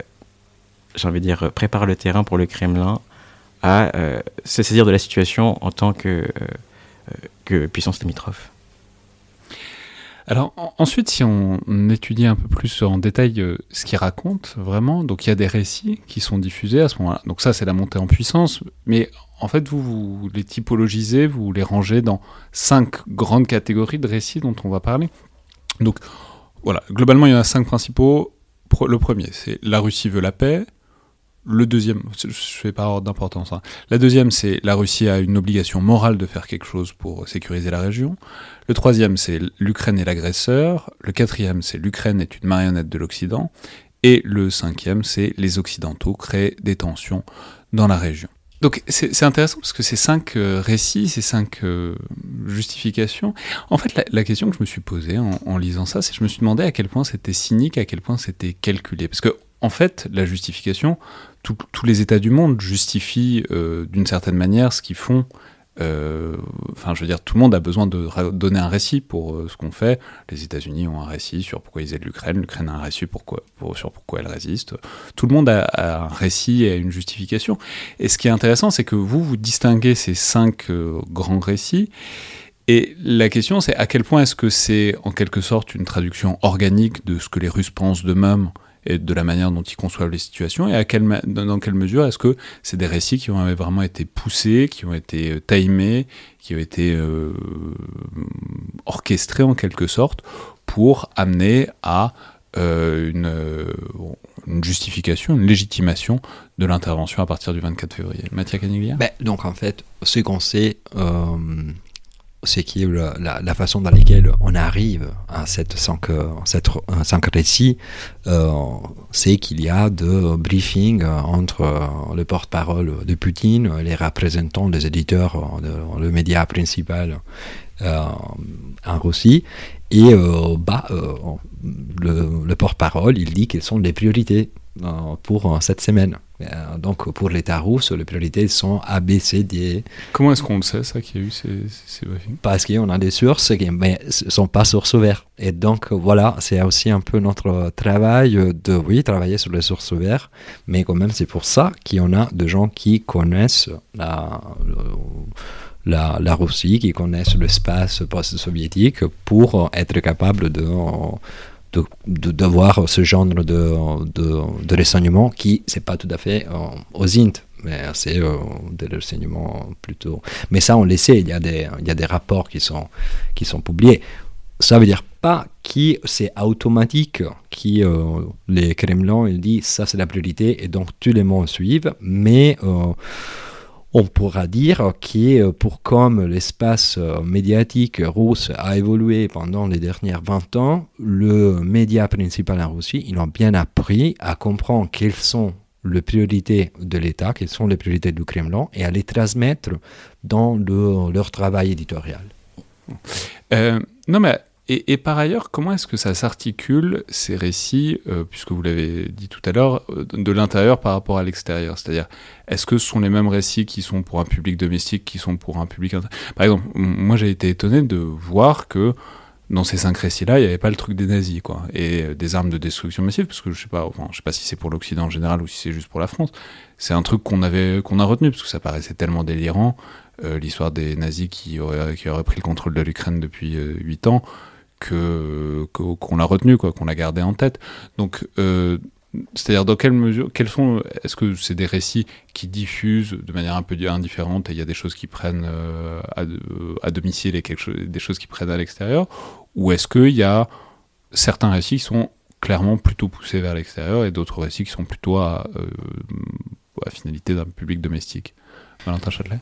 j'ai envie de dire, prépare le terrain pour le Kremlin à se saisir de la situation en tant que, que puissance limitrophe. Alors ensuite, si on étudie un peu plus en détail euh, ce qu'il raconte vraiment, donc il y a des récits qui sont diffusés à ce moment-là. Donc ça, c'est la montée en puissance. Mais en fait, vous, vous les typologisez, vous les rangez dans cinq grandes catégories de récits dont on va parler. Donc voilà, globalement, il y en a cinq principaux. Le premier, c'est la Russie veut la paix. Le deuxième, je fais pas ordre d'importance. Hein. La deuxième, c'est la Russie a une obligation morale de faire quelque chose pour sécuriser la région. Le troisième, c'est l'Ukraine est l'agresseur. Le quatrième, c'est l'Ukraine est une marionnette de l'Occident. Et le cinquième, c'est les Occidentaux créent des tensions dans la région. Donc c'est intéressant parce que ces cinq euh, récits, ces cinq euh, justifications, en fait la, question que je me suis posée en, en lisant ça, c'est je me suis demandé à quel point c'était cynique, à quel point c'était calculé. Parce que en fait, la justification, tous les États du monde justifient euh, d'une certaine manière ce qu'ils font. Euh, enfin, je veux dire, tout le monde a besoin de donner un récit pour euh, ce qu'on fait. Les États-Unis ont un récit sur pourquoi ils aident l'Ukraine, l'Ukraine a un récit sur pourquoi elle résiste. Tout le monde a, un récit et une justification. Et ce qui est intéressant, c'est que vous, vous distinguez ces cinq grands récits. Et la question, c'est à quel point est-ce que c'est en quelque sorte une traduction organique de ce que les Russes pensent d'eux-mêmes et de la manière dont ils conçoivent les situations et à quelle, dans quelle mesure est-ce que c'est des récits qui ont vraiment été poussés, qui ont été euh, timés, qui ont été euh, orchestrés en quelque sorte pour amener à euh, une, justification, une légitimation de l'intervention à partir du 24 février. Mathieu Caniglia ben, Donc en fait, ce qu'on sait, c'est la, façon dans laquelle on arrive à cette 5, cette, récits, euh, c'est qu'il y a de briefings entre le porte-parole de Poutine, les représentants des éditeurs, le média principal euh, en Russie, et euh, bah, le, le porte-parole, il dit quelles sont les priorités pour cette semaine. Euh, donc pour l'État russe, les priorités sont A, B, C, D. Comment est-ce qu'on le sait, ça, qu'il y a eu ces, ces Parce qu'on a des sources qui ne sont pas sources ouvertes. Et donc voilà, c'est aussi un peu notre travail de, oui, travailler sur les sources ouvertes, mais quand même c'est pour ça qu'on a des gens qui connaissent la, la, la Russie, qui connaissent l'espace post-soviétique pour être capable de de, voir ce genre de, de, de renseignements qui, c'est pas tout à fait euh, aux int, mais c'est euh, des renseignements plutôt. Mais ça, on le sait, il y a des, il y a des rapports qui sont, qui sont publiés. Ça veut dire pas que c'est automatique, qui euh, les Kremlin, il dit ça c'est la priorité et donc tous les mondes suivent, mais on pourra dire que pour comme l'espace euh, médiatique russe a évolué pendant les dernières 20 ans, le média principal en Russie, ils ont bien appris à comprendre quelles sont les priorités de l'État, quelles sont les priorités du Kremlin, et à les transmettre dans leur travail éditorial. Euh, non, mais et, par ailleurs, comment est-ce que ça s'articule, ces récits, euh, puisque vous l'avez dit tout à l'heure, euh, de l'intérieur par rapport à l'extérieur? C'est-à-dire, est-ce que ce sont les mêmes récits qui sont pour un public domestique, qui sont pour un public... Par exemple, moi j'ai été étonné de voir que dans ces cinq récits-là, il n'y avait pas le truc des nazis, quoi, et euh, des armes de destruction massive, parce que je sais enfin, sais pas si c'est pour l'Occident en général ou si c'est juste pour la France. C'est un truc qu'on avait, a retenu, parce que ça paraissait tellement délirant, l'histoire des nazis qui auraient, qui auraient pris le contrôle de l'Ukraine depuis huit ans qu'on a retenu, quoi, qu'on a gardé en tête. Donc, euh, c'est-à-dire dans quelle mesure, quels sont, est-ce que c'est des récits qui diffusent de manière un peu indifférente et il y a des choses qui prennent euh, à, domicile et des choses qui prennent à l'extérieur, ou est-ce qu'il y a certains récits qui sont clairement plutôt poussés vers l'extérieur et d'autres récits qui sont plutôt à, euh, à finalité d'un public domestique? Valentin Châtelet?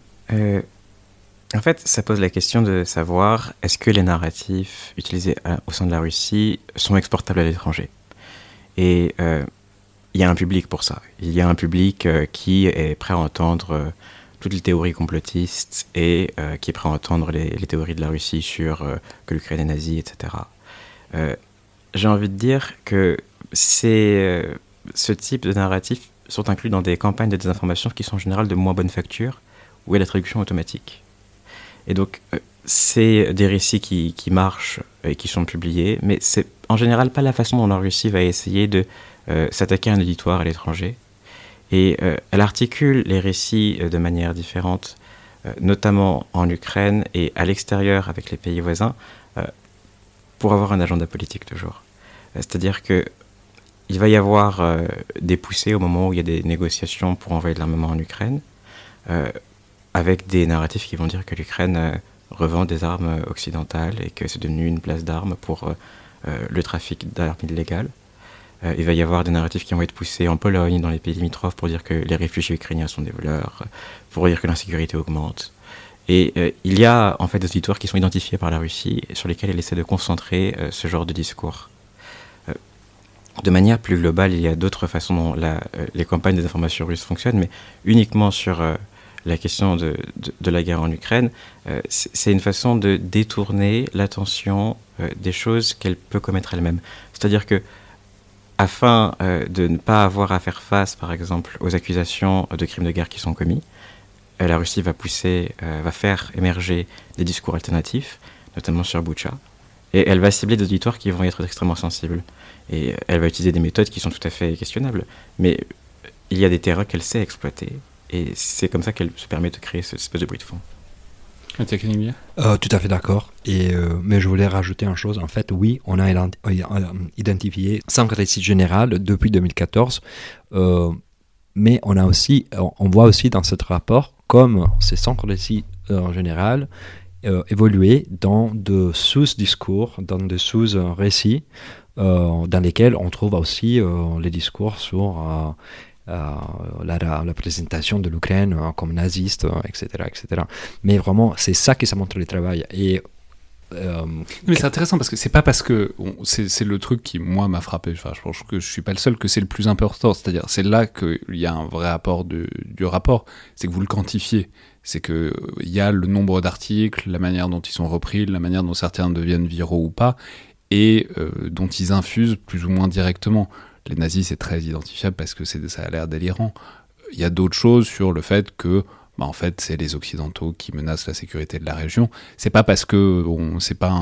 En fait, ça pose la question de savoir est-ce que les narratifs utilisés au sein de la Russie sont exportables à l'étranger? Et il y a un public pour ça. Il y a un public qui est prêt à entendre toutes les théories complotistes et euh, qui est prêt à entendre les, théories de la Russie sur euh, que l'Ukraine est nazie, etc. Euh, j'ai envie de dire que c'est, ce type de narratifs sont inclus dans des campagnes de désinformation qui sont en général de moins bonne facture, où a la traduction automatique. Et donc, c'est des récits qui, qui, marchent et qui sont publiés, mais c'est en général pas la façon dont la Russie va essayer de s'attaquer à un éditoire à l'étranger. Et euh, elle articule les récits euh, de manière différente, euh, notamment en Ukraine et à l'extérieur avec les pays voisins, pour avoir un agenda politique toujours. C'est-à-dire que il va y avoir des poussées au moment où il y a des négociations pour envoyer de l'armement en Ukraine, avec des narratifs qui vont dire que l'Ukraine revend des armes occidentales et que c'est devenu une place d'armes pour le trafic d'armes illégales. Euh, il va y avoir des narratifs qui vont être poussés en Pologne, dans les pays limitrophes, pour dire que les réfugiés ukrainiens sont des voleurs, pour dire que l'insécurité augmente. Et euh, il y a en fait des auditoires qui sont identifiés par la Russie, sur lesquels elle essaie de concentrer euh, ce genre de discours. de manière plus globale, il y a d'autres façons dont les campagnes des informations russes fonctionnent, mais uniquement sur la question de, la guerre en Ukraine, c'est une façon de détourner l'attention des choses qu'elle peut commettre elle-même. C'est-à-dire que afin euh, de ne pas avoir à faire face, par exemple, aux accusations de crimes de guerre qui sont commis, euh, la Russie va pousser, euh, va faire émerger des discours alternatifs, notamment sur Boucha, et elle va cibler des auditoires qui vont être extrêmement sensibles. Et elle va utiliser des méthodes qui sont tout à fait questionnables, mais il y a des terrains qu'elle sait exploiter, et c'est comme ça qu'elle se permet de créer cette espèce de bruit de fond. Euh, tout à fait d'accord. Et euh, mais je voulais rajouter une chose. En fait, oui, on a identifié cinq récits généraux depuis 2014. Euh, mais on a aussi, on voit aussi dans ce rapport comme ces cinq récits en général évoluer dans de sous-discours, dans de sous-récits, dans lesquels on trouve aussi les discours sur euh, la, la, présentation de l'Ukraine euh, comme naziste, etc., euh, etc. Mais vraiment, c'est ça qui ça montre le travail. Et mais c'est intéressant parce que c'est pas parce que c'est le truc qui moi m'a frappé. Enfin, je pense que je suis pas le seul que c'est le plus important. C'est-à-dire, c'est là qu'il y a un vrai apport du, du rapport. C'est que vous le quantifiez. C'est que il y a le nombre d'articles, la manière dont ils sont repris, la manière dont certains deviennent viraux ou pas, et dont ils infusent plus ou moins directement les nazis, c'est très identifiable parce que ça a l'air délirant. Il y a d'autres choses sur le fait que bah, en fait, c'est les Occidentaux qui menacent la sécurité de la région. C'est pas parce que on, c'est pas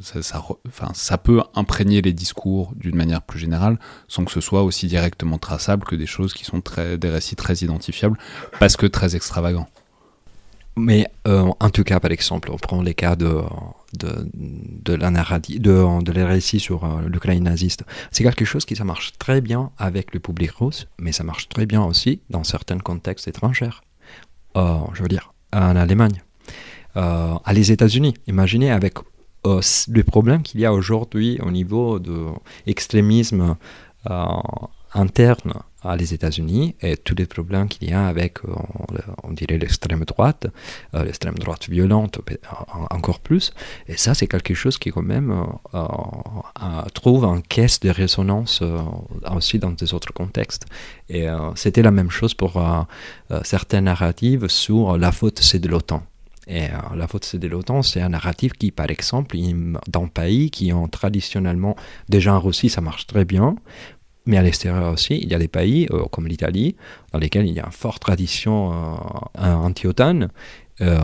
ça, enfin, ça peut imprégner les discours d'une manière plus générale, sans que ce soit aussi directement traçable que des choses qui sont des récits très identifiables, parce que très extravagants. Mais euh, en tout cas, par exemple, on prend les cas de, de, la narrative, de, de les récits sur euh, l'Ukraine naziste. C'est quelque chose qui ça marche très bien avec le public russe, mais ça marche très bien aussi dans certains contextes étrangers. Euh, je veux dire, en Allemagne, à les États-Unis. Imaginez avec le problème qu'il y a aujourd'hui au niveau de l'extrémisme interne à les États-Unis et tous les problèmes qu'il y a avec, euh, on, dirait, l'extrême droite, euh, l'extrême droite violente encore plus. Et ça, c'est quelque chose qui quand même euh, trouve un caisse de résonance aussi dans des autres contextes. Et c'était la même chose pour certaines narratives sur la faute, c'est de l'OTAN. Et la faute c'est de l'OTAN, c'est un narratif qui, par exemple, dans pays qui ont traditionnellement, déjà en Russie, ça marche très bien, mais à l'extérieur aussi, il y a des pays euh, comme l'Italie, dans lesquels il y a une forte tradition euh, anti-OTAN, euh,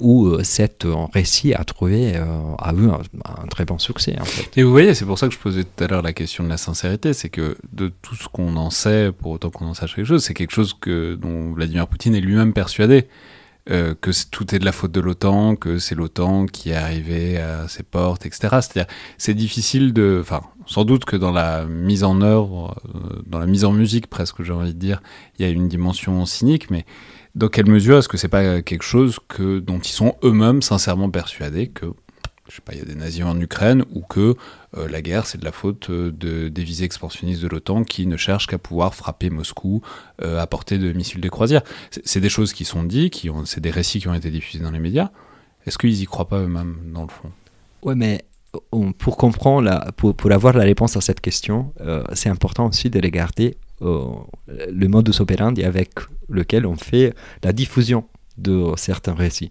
où cet récit a trouvé, a eu un, très bon succès. Et vous voyez, c'est pour ça que je posais tout à l'heure la question de la sincérité, c'est que de tout ce qu'on en sait, pour autant qu'on en sache quelque chose, c'est quelque chose que, dont Vladimir Poutine est lui-même persuadé. Que tout est de la faute de l'OTAN, que c'est l'OTAN qui est arrivé à ses portes, etc. C'est-à-dire, c'est difficile de, enfin, sans doute que dans la mise en œuvre, euh, dans la mise en musique presque, j'ai envie de dire, il y a une dimension cynique, mais dans quelle mesure est-ce que c'est pas quelque chose que, dont ils sont eux-mêmes sincèrement persuadés que, je sais pas, il y a des nazis en Ukraine, ou que euh, la guerre, c'est de la faute euh, de, des visées expansionnistes de l'OTAN qui ne cherchent qu'à pouvoir frapper Moscou euh, à portée de missiles de croisière. C'est des choses qui sont dites, c'est des récits qui ont été diffusés dans les médias. Est-ce qu'ils y croient pas eux-mêmes, dans le fond? Ouais, mais pour comprendre, pour, avoir la réponse à cette question, c'est important aussi de regarder le modus operandi avec lequel on fait la diffusion de certains récits.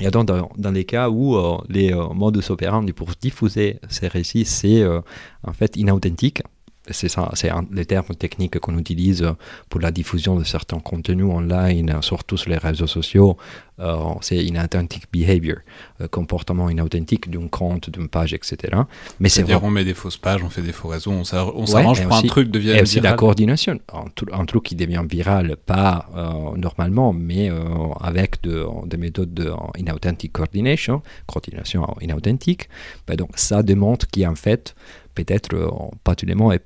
Et donc, dans, dans les cas où euh, les euh, modus operandi pour diffuser ces récits, c'est euh, en fait inauthentique, c'est ça, c'est les termes techniques qu'on utilise pour la diffusion de certains contenus online, surtout sur les réseaux sociaux. Euh, c'est inauthentic behavior, euh, comportement inauthentique d'un compte, d'une page, etc. Mais c'est dire on met des fausses pages, on fait des faux réseaux, on s'arrange pour un truc de viral. Aussi la coordination, un, un, truc qui devient viral, pas euh, normalement, mais avec de, des méthodes de inauthentic coordination, coordination inauthentique. Ben donc ça démontre qu'en fait, peut-être pas tout le monde est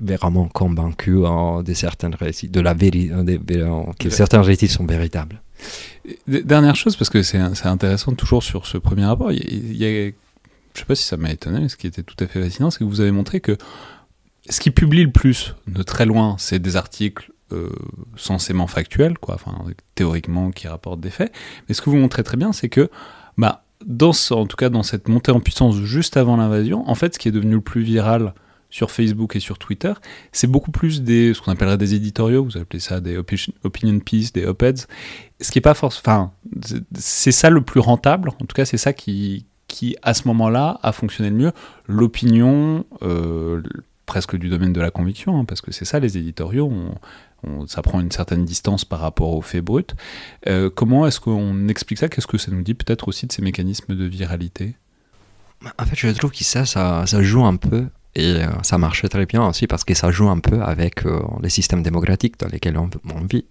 vraiment convaincu hein, de certains récits, de la vérité, que certains récits sont véritables. Dernière chose, parce que c'est intéressant toujours sur ce premier rapport, il y a, je sais pas si ça m'a étonné, mais ce qui était tout à fait fascinant, c'est que vous avez montré que ce qui publie le plus de très loin, c'est des articles euh, censément factuels, quoi, enfin, théoriquement qui rapportent des faits. Mais ce que vous montrez très bien, c'est que, bah, dans en tout cas dans cette montée en puissance juste avant l'invasion, en fait, ce qui est devenu le plus viral sur Facebook et sur Twitter, c'est beaucoup plus des, ce qu'on appellerait des éditoriaux, vous appelez ça des opinion pieces, des op-eds, ce qui est pas forcément, enfin, c'est ça le plus rentable, en tout cas c'est ça qui, qui à ce moment-là a fonctionné le mieux, l'opinion, euh, presque du domaine de la conviction, hein, parce que c'est ça les éditoriaux, ça prend une certaine distance par rapport aux faits bruts. Euh, comment est-ce qu'on explique ça? Qu'est-ce que ça nous dit peut-être aussi de ces mécanismes de viralité? En fait, je trouve que ça, ça joue un peu et euh, ça marche très bien aussi parce que ça joue un peu avec euh, les systèmes démocratiques dans lesquels on, vit.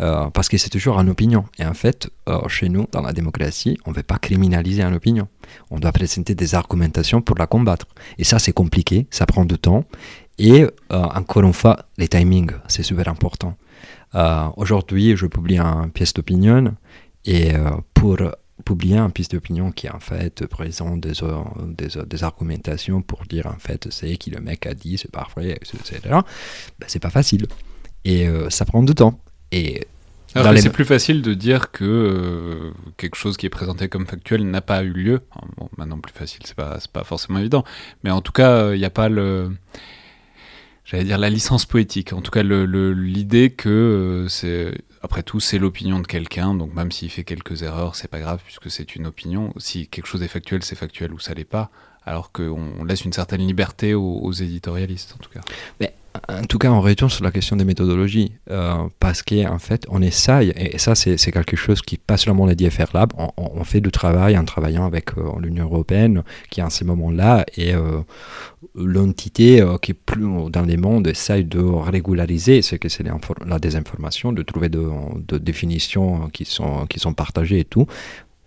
Euh, parce que c'est toujours une opinion. Et en fait, chez nous, dans la démocratie, on ne veut pas criminaliser une opinion. On doit présenter des argumentations pour la combattre. Et ça, c'est compliqué, ça prend du temps. Et encore une fois, les timings, c'est super important. Aujourd'hui, je publie une pièce d'opinion et pour publier un piste d'opinion qui en fait présente des, des, des, argumentations pour dire en fait c'est qui le mec a dit, c'est parfait, etc. Ben, c'est pas facile. Et euh, ça prend du temps. Et alors c'est plus facile de dire que euh, quelque chose qui est présenté comme factuel n'a pas eu lieu. Bon, maintenant plus facile, c'est pas, pas forcément évident. Mais en tout cas, il n'y a pas le j'allais dire la licence poétique. En tout cas, l'idée que euh, c'est après tout, c'est l'opinion de quelqu'un, donc même s'il fait quelques erreurs, c'est pas grave puisque c'est une opinion. Si quelque chose est factuel, c'est factuel ou ça l'est pas, alors qu'on laisse une certaine liberté aux, éditorialistes en tout cas. En tout cas, on retourne sur la question des méthodologies, euh, parce qu'en fait, on essaye, et ça, c'est quelque chose qui passe seulement les DFR Lab, on, fait du travail en travaillant avec euh, l'Union Européenne, qui en ce moment-là est euh, l'entité qui est plus dans les mondes essaye de régulariser ce que c'est la désinformation, de trouver de, de, définitions qui qui sont partagées et tout,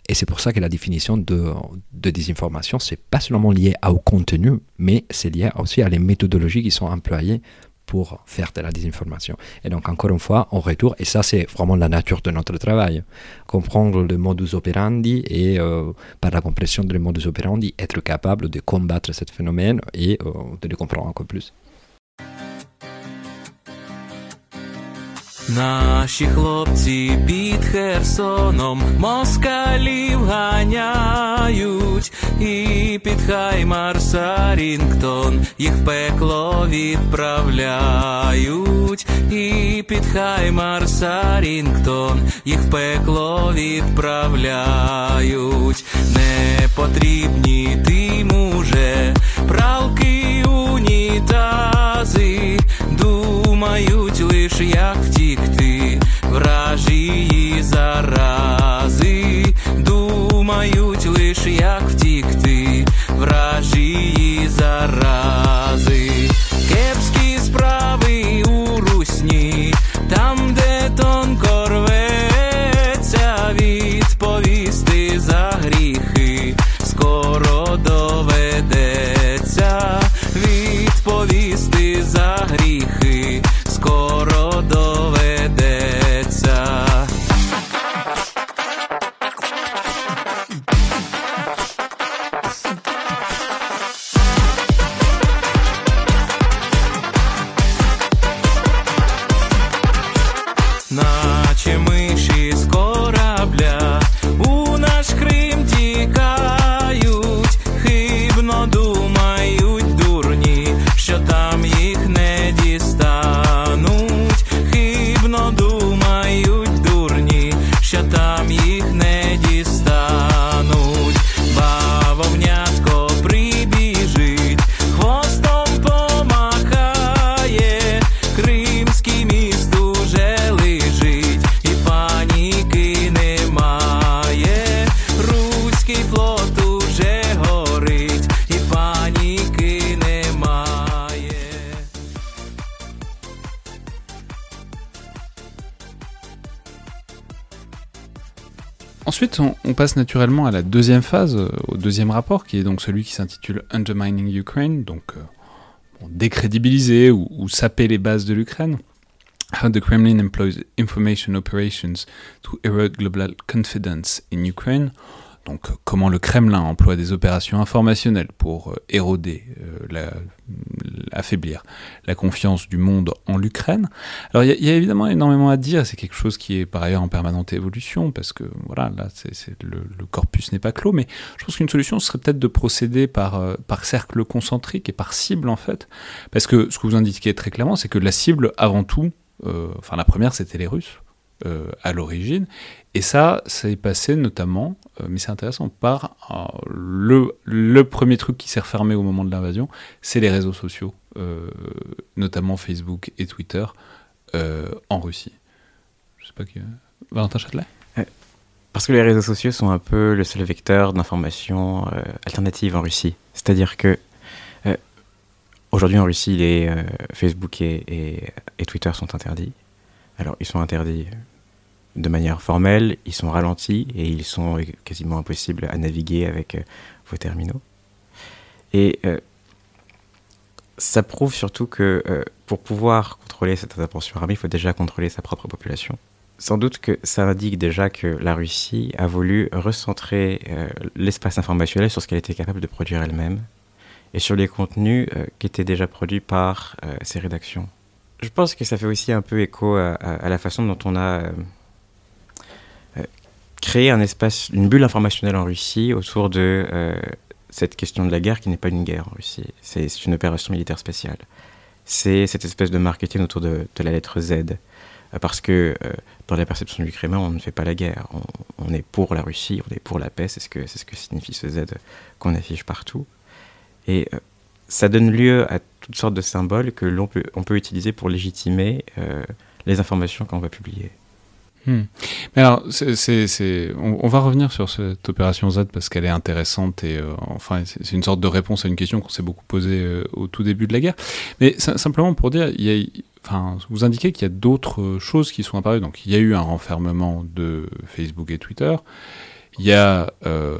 et c'est pour ça que la définition de, de désinformation, c'est pas seulement lié au contenu, mais c'est lié aussi à les méthodologies qui sont employées pour faire de la désinformation. Et donc, encore une fois, on retourne, et ça, c'est vraiment la nature de notre travail. Comprendre le modus operandi et, euh, par la compréhension du modus operandi, être capable de combattre ce phénomène et euh, de le comprendre encore plus. Наші хлопці під Херсоном москалів ганяють, і під Сарінгтон їх в пекло відправляють, і під Сарінгтон їх в пекло відправляють, не потрібні тим уже пралки унітази, думають лиш як втікти, вражії зарази, passe naturellement à la deuxième phase, euh, au deuxième rapport, qui est donc celui qui s'intitule Undermining Ukraine, donc décrédibiliser ou, ou, saper les bases de l'Ukraine. How the Kremlin employs information operations to erode global confidence in Ukraine. Donc comment le Kremlin emploie des opérations informationnelles pour euh, éroder, euh, affaiblir la confiance du monde en l'Ukraine? Alors il y, a évidemment énormément à dire, c'est quelque chose qui est par ailleurs en permanente évolution, parce que voilà, là le, corpus n'est pas clos, mais je pense qu'une solution serait peut-être de procéder par, euh, par cercle concentrique et par cible en fait, parce que ce que vous indiquez très clairement, c'est que la cible avant tout, enfin la première c'était les Russes, à l'origine. Et ça, ça est passé notamment, euh, mais c'est intéressant, par euh, le, premier truc qui s'est refermé au moment de l'invasion, c'est les réseaux sociaux, notamment Facebook et Twitter, en Russie. Je sais pas qui. Valentin Châtelet Parce que les réseaux sociaux sont un peu le seul vecteur d'information alternative en Russie. C'est-à-dire que aujourd'hui en Russie, les Facebook et, et Twitter sont interdits. Alors, ils sont interdits de manière formelle, ils sont ralentis et ils sont quasiment impossibles à naviguer avec euh, vos terminaux. Et euh, ça prouve surtout que euh, pour pouvoir contrôler cette attention armée, il faut déjà contrôler sa propre population. Sans doute que ça indique déjà que la Russie a voulu recentrer l'espace informationnel sur ce qu'elle était capable de produire elle-même et sur les contenus qui étaient déjà produits par ses rédactions. Je pense que ça fait aussi un peu écho à, la façon dont on a créé un espace, une bulle informationnelle en Russie autour de euh, cette question de la guerre qui n'est pas une guerre en Russie. C'est une opération militaire spéciale. C'est cette espèce de marketing autour de, la lettre Z. Parce que dans la perception du Kremlin, on ne fait pas la guerre. On, est pour la Russie, on est pour la paix. C'est ce que, signifie ce Z qu'on affiche partout. Et ça donne lieu à toutes sortes de symboles que l'on peut, utiliser pour légitimer euh, les informations qu'on va publier. Hmm. Mais alors, on, va revenir sur cette opération Z parce qu'elle est intéressante et euh, enfin, c'est, une sorte de réponse à une question qu'on s'est beaucoup posée euh, au tout début de la guerre. Mais simplement pour dire, vous indiquez qu'il y a d'autres choses qui sont apparues. Donc, il y a eu un renfermement de Facebook et Twitter. Il y a, euh,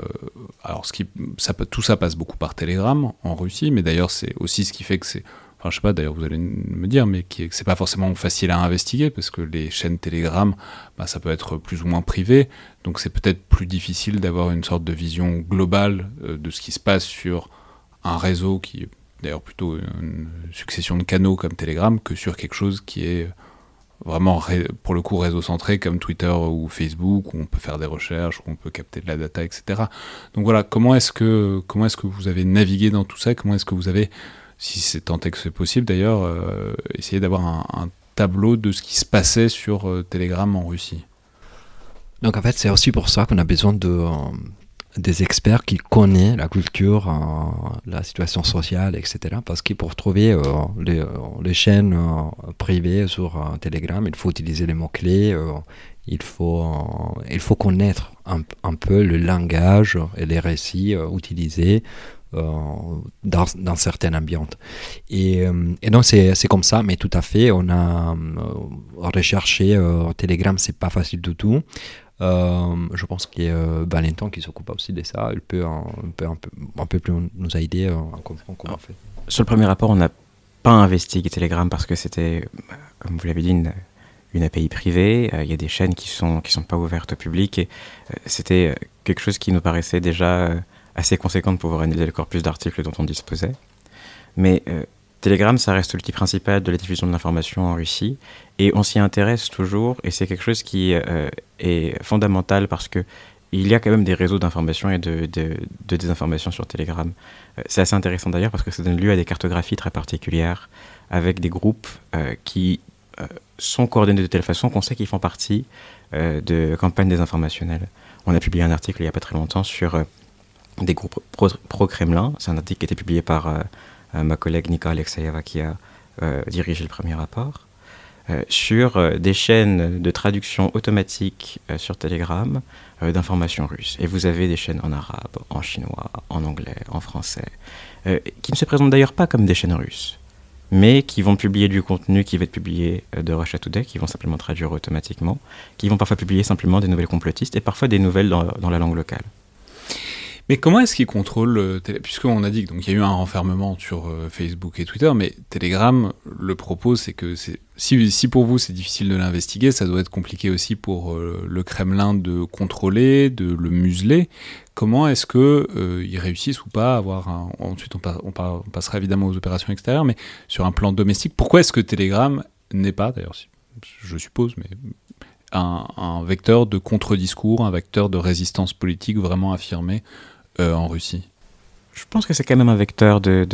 alors tout ça passe beaucoup par Telegram en Russie, mais d'ailleurs c'est aussi ce qui fait que c'est, enfin je sais pas, d'ailleurs vous allez me dire, mais qui, c'est pas forcément facile à investiguer parce que les chaînes Telegram, bah, ça peut être plus ou moins privé, donc c'est peut-être plus difficile d'avoir une sorte de vision globale euh, de ce qui se passe sur un réseau qui est d'ailleurs plutôt une succession de canaux comme Telegram que sur quelque chose qui est vraiment pour le coup réseau centré comme Twitter ou Facebook où on peut faire des recherches, où on peut capter de la data, etc. Donc voilà, comment est-ce que comment est-ce que vous avez navigué dans tout ça? Comment est-ce que vous avez, si c'est tant que c'est possible d'ailleurs, euh, essayé d'avoir un, tableau de ce qui se passait sur euh, Telegram en Russie Donc en fait, c'est aussi pour ça qu'on a besoin de euh, des experts qui connaissent la culture, euh, la situation sociale, etc. Parce que pour trouver les, chaînes privées sur Telegram, il faut utiliser les mots-clés, il, faut, il faut connaître un, peu le langage et les récits utilisés dans, dans certaines ambiantes. Et, et donc c'est comme ça, mais tout à fait, on a recherché Telegram, c'est pas facile du tout. Euh, je pense qu'il y a euh, Valentin qui s'occupe aussi de ça. Il peut un, peu, un, peu, plus nous aider euh, fait. Sur le premier rapport, on n'a pas investigué Telegram parce que c'était, comme vous l'avez dit, une, une, API privée. Il y a des chaînes qui ne sont, qui sont pas ouvertes au public et c'était quelque chose qui nous paraissait déjà assez conséquent de pouvoir analyser le corpus d'articles dont on disposait. Mais Telegram, ça reste l'outil principal de la diffusion de l'information en Russie et on s'y intéresse toujours et c'est quelque chose qui euh, est fondamental parce que il y a quand même des réseaux d'information et de, de, désinformation sur Telegram. Euh, c'est assez intéressant d'ailleurs parce que ça donne lieu à des cartographies très particulières avec des groupes euh, qui sont coordonnés de telle façon qu'on sait qu'ils font partie de campagnes désinformationnelles. On a publié un article il n'y a pas très longtemps sur des groupes pro-Kremlin. c'est un article qui a été publié par euh, ma collègue Nika Alexeyeva qui a euh, dirigé le premier rapport, euh, sur des chaînes de traduction automatique sur Telegram d'informations russes. Et vous avez des chaînes en arabe, en chinois, en anglais, en français, qui ne se présentent d'ailleurs pas comme des chaînes russes, mais qui vont publier du contenu qui va être publié euh, de Russia Today, qui vont simplement traduire automatiquement, qui vont parfois publier simplement des nouvelles complotistes et parfois des nouvelles dans la langue locale. Mais comment est-ce qu'ils contrôlent euh, Puisqu'on a dit qu'il y a eu un renfermement sur euh, Facebook et Twitter, mais Telegram, le propos, c'est que si, pour vous c'est difficile de l'investiguer, ça doit être compliqué aussi pour euh, le Kremlin de contrôler, de le museler. Comment est-ce qu'ils réussissent ou pas à avoir. Ensuite, on, on, passera évidemment aux opérations extérieures, mais sur un plan domestique, pourquoi est-ce que Telegram n'est pas, d'ailleurs, je suppose, mais un, un, vecteur de contre-discours, un vecteur de résistance politique vraiment affirmé euh, en Russie Je pense que c'est quand même un vecteur de,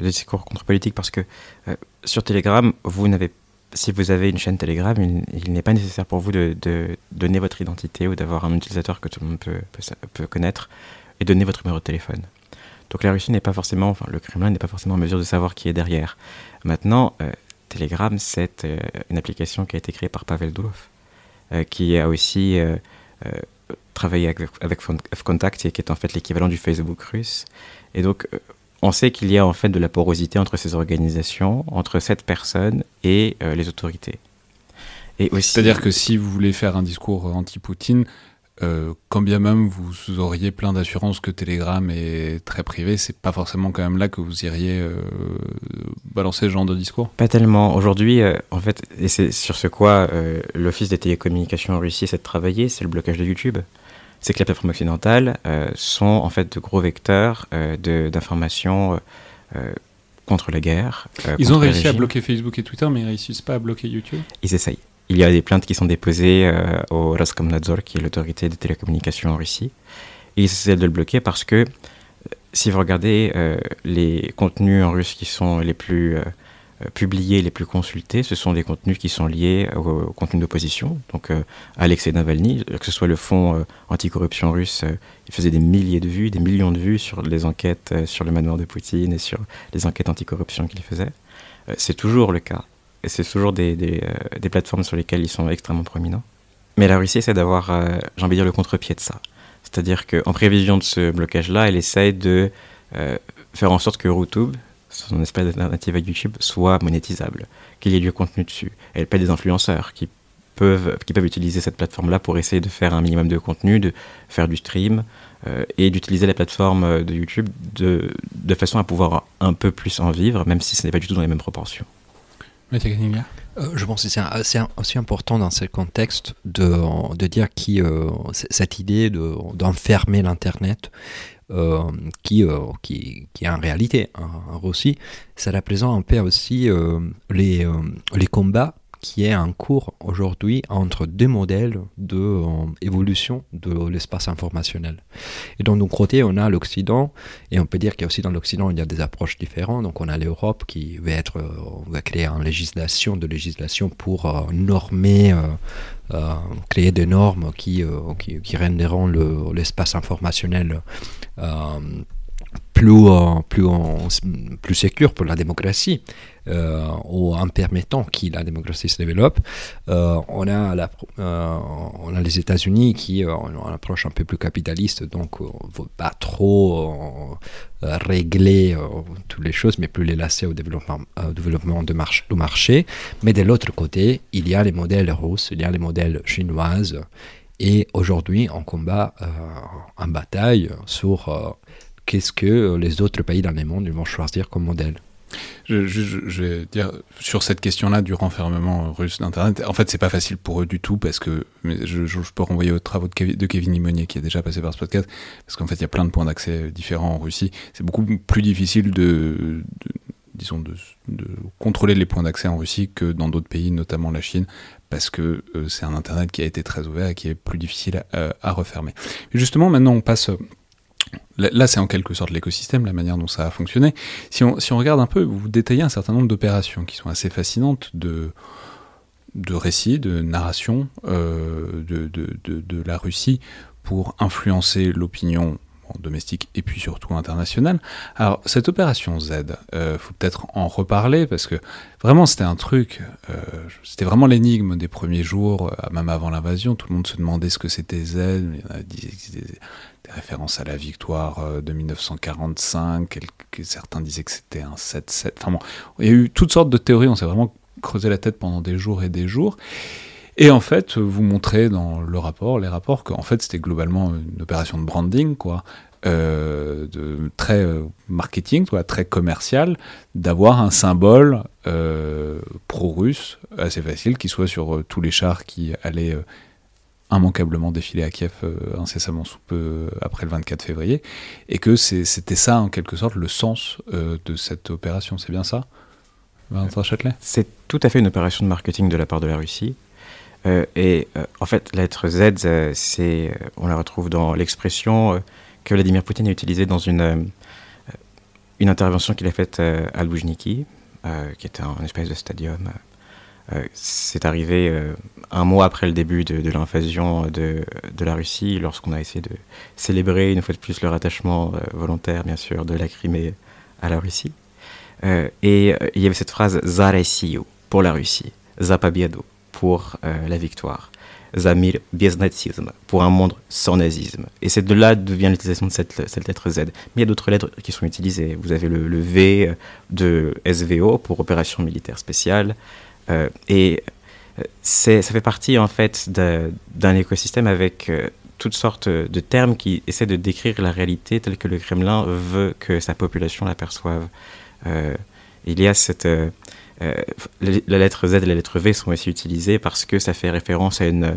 discours contre-politique parce que euh, sur Telegram, vous n'avez si vous avez une chaîne Telegram, il, n'est pas nécessaire pour vous de, donner votre identité ou d'avoir un utilisateur que tout le monde peut, peut, connaître et donner votre numéro de téléphone. Donc la Russie n'est pas forcément, enfin le Kremlin n'est pas forcément en mesure de savoir qui est derrière. Maintenant, euh, Telegram, c'est une application qui a été créée par Pavel Durov, qui a aussi travailler avec, avec Fcontact, qui est en fait l'équivalent du Facebook russe. Et donc, euh, on sait qu'il y a en fait de la porosité entre ces organisations, entre cette personne et euh, les autorités. C'est-à-dire que si vous voulez faire un discours anti-Poutine, euh, quand bien même vous auriez plein d'assurances que Telegram est très privé, c'est pas forcément quand même là que vous iriez euh, balancer ce genre de discours? Pas tellement. Aujourd'hui, euh, en fait, et c'est sur ce quoi l'Office des télécommunications en Russie essaie de travailler, c'est le blocage de YouTube. C'est que les plateformes occidentales sont en fait de gros vecteurs d'informations contre la guerre. ils ont réussi à bloquer Facebook et Twitter, mais ils réussissent pas à bloquer YouTube? Ils essayent. Il y a des plaintes qui sont déposées euh, au Roskomnadzor, qui est l'autorité des télécommunications en Russie. Et ils essaient de le bloquer parce que euh, si vous regardez euh, les contenus en russe qui sont les plus publiés, les plus consultés, ce sont des contenus qui sont liés au, contenu d'opposition. Donc Alexei Navalny, que ce soit le fonds anticorruption russe, il faisait des milliers de vues, des millions de vues sur les enquêtes sur le manoir de Poutine et sur les enquêtes anticorruption qu'il faisait. C'est toujours le cas c'est toujours des, euh, des, plateformes sur lesquelles ils sont extrêmement prominents. Mais la Russie essaie d'avoir, euh, j'ai envie de dire, le contre-pied de ça. C'est-à-dire qu'en prévision de ce blocage-là, elle essaie de euh, faire en sorte que YouTube, son espèce d'alternative à YouTube, soit monétisable, qu'il y ait du contenu dessus. Elle paie des influenceurs qui peuvent, qui peuvent utiliser cette plateforme-là pour essayer de faire un minimum de contenu, de faire du stream et d'utiliser la plateforme de YouTube de, de façon à pouvoir un peu plus en vivre, même si ce n'est pas du tout dans les mêmes proportions. Euh, je pense que c'est aussi important dans ce contexte de, de dire que euh, cette idée d'enfermer l'Internet, euh, qui, qui, qui, est en réalité en, Russie, ça représente un peu aussi les, les combats qui est en cours aujourd'hui entre deux modèles d'évolution de, euh, de l'espace informationnel. Et donc d'un côté, on a l'Occident, et on peut dire qu'il y a aussi dans l'Occident, il y a des approches différentes. Donc on a l'Europe qui va, être, euh, va créer une législation de législation pour euh, normer, créer des normes qui, qui, qui rendront l'espace informationnel plus, plus, plus sécure pour la démocratie euh, en permettant que la démocratie se développe. Euh, on, a la, euh, on a les États-Unis qui ont une approche un peu plus capitaliste, donc on ne veut pas trop régler toutes les choses, mais plus les laisser au développement, développement de du marché. Mais de l'autre côté, il y a les modèles russes, il y a les modèles chinoises. Et aujourd'hui, on combat en bataille sur qu'est-ce que les autres pays dans le monde vont choisir comme modèle. Je, vais dire sur cette question-là du renfermement russe d'Internet. En fait, c'est pas facile pour eux du tout parce que je, peux renvoyer aux travaux de Kevin, de qui est déjà passé par ce podcast parce qu'en fait, il y a plein de points d'accès différents en Russie. C'est beaucoup plus difficile de, disons de, contrôler les points d'accès en Russie que dans d'autres pays, notamment la Chine, parce que euh, c'est un Internet qui a été très ouvert et qui est plus difficile à, refermer. Justement, maintenant, on passe Là, c'est en quelque sorte l'écosystème, la manière dont ça a fonctionné. Si on, si on regarde un peu, vous détaillez un certain nombre d'opérations qui sont assez fascinantes, de, de récits, de narrations euh, de, de, de, la Russie pour influencer l'opinion domestique et puis surtout internationale. Alors, cette opération Z, euh, faut peut-être en reparler parce que vraiment, c'était un truc, euh, c'était vraiment l'énigme des premiers jours, même avant l'invasion. Tout le monde se demandait ce que c'était Z. Il y en a des références à la victoire de 1945. certains disaient que c'était un 7-7. Enfin bon, il y a eu toutes sortes de théories. On s'est vraiment creusé la tête pendant des jours et des jours. Et en fait, vous montrez dans le rapport, les rapports, qu'en fait c'était globalement une opération de branding, quoi, euh, très euh, marketing, quoi, très commercial, d'avoir un symbole euh, pro-russe assez facile qui soit sur tous les chars qui allaient immanquablement défiler à Kiev incessamment sous peu après le 24 février, et que c'était ça en quelque sorte le sens de cette opération, c'est bien ça C'est tout à fait une opération de marketing de la part de la Russie. et en fait, la lettre Z, c'est, on la retrouve dans l'expression que Vladimir Poutine a utilisé dans une, euh, une intervention qu'il a faite euh, à Loujniki, euh, qui était un, espèce de stadium. Euh, c'est arrivé euh, un mois après le début de, l'invasion de, la Russie, lorsqu'on a essayé de célébrer une fois de plus le rattachement euh, volontaire, bien sûr, de la Crimée à la Russie. et il y avait cette phrase Za pour la Russie, Za pour la victoire. Zamir biesnatisme, pour un monde sans nazisme. Et c'est de là devient l'utilisation de cette, lettre Z. Mais il y a d'autres lettres qui sont utilisées. Vous avez le, le, V de SVO pour opération militaire spéciale. Euh, et euh, ça fait partie en fait d'un écosystème avec euh, toutes sortes de termes qui essaient de décrire la réalité telle que le Kremlin veut que sa population l'aperçoive. il y a cette la lettre Z et la lettre V sont aussi utilisées parce que ça fait référence à une,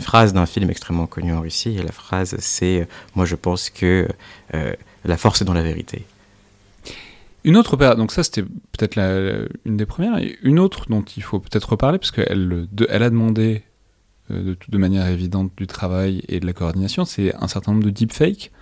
phrase d'un film extrêmement connu en Russie. La phrase, c'est Moi, je pense que la force est dans la vérité. Une autre opération, donc ça c'était peut-être une des premières, et une autre dont il faut peut-être reparler, parce qu'elle elle a demandé euh, de, manière évidente du travail et de la coordination, c'est un certain nombre de deepfakes,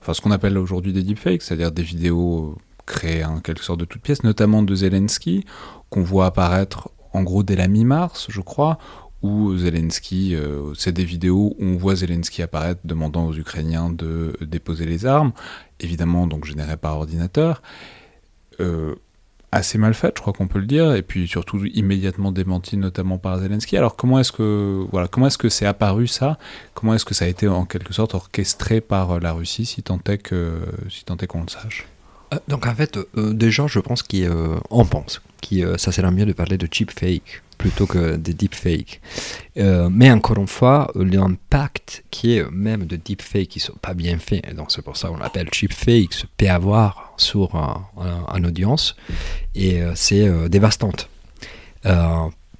enfin ce qu'on appelle aujourd'hui des deepfakes, c'est-à-dire des vidéos créé en quelque sorte de toute pièce, notamment de Zelensky, qu'on voit apparaître en gros dès la mi-mars, je crois, où Zelensky, euh, c'est des vidéos où on voit Zelensky apparaître demandant aux Ukrainiens de déposer les armes, évidemment donc générées par ordinateur. Euh, assez mal faite, je crois qu'on peut le dire, et puis surtout immédiatement démenti, notamment par Zelensky. Alors comment est-ce que voilà, comment est-ce que c'est apparu ça? Comment est-ce que ça a été en quelque sorte orchestré par la Russie, si tant est que si tant est qu'on le sache? euh, donc en fait, euh, déjà, je pense qu'on euh, pense que ça sera mieux de parler de cheap fake plutôt que de deep fake. mais encore une fois, l'impact qui est même de deep fake qui sont pas bien faits, donc c'est pour ça qu'on l'appelle cheap fake, peut avoir sur un, audience et c'est dévastante.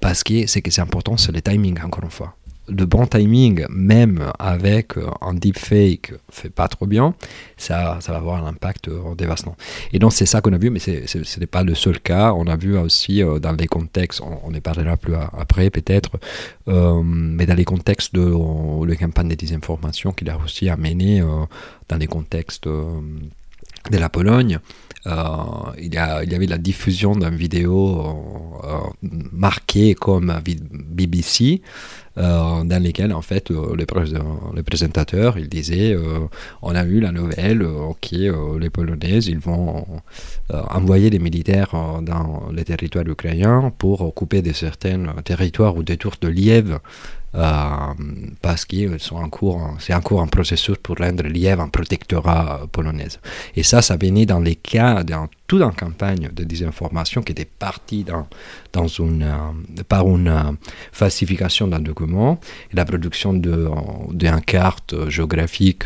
parce que c'est que c'est important, c'est le timing encore une fois le bon timing, même avec euh, un deepfake fait pas trop bien, ça, ça va avoir un impact euh, dévastant. Et donc c'est ça qu'on a vu, mais ce n'est pas le seul cas. On a vu aussi euh, dans les contextes, on, on parlera plus après peut-être, mais dans les contextes de, de campagne de désinformation qu'il a aussi amené dans les contextes de la Pologne. Il, y a, il, y avait la diffusion d'une vidéo marquée comme BBC euh, dans lesquels en fait euh, le, présentateur il disait euh, on a eu la nouvelle que les Polonaises ils vont envoyer des militaires dans les territoires ukrainiens pour occuper de certains territoires ou détours de Lièvre euh, parce que c'est en cours, un processus pour rendre Lièvre un protectorat polonaise. Et ça, ça venait dans les cas, dans toute une campagne de désinformation qui était partie dans, dans une, euh, par une euh, falsification d'un document et la production d'une carte géographique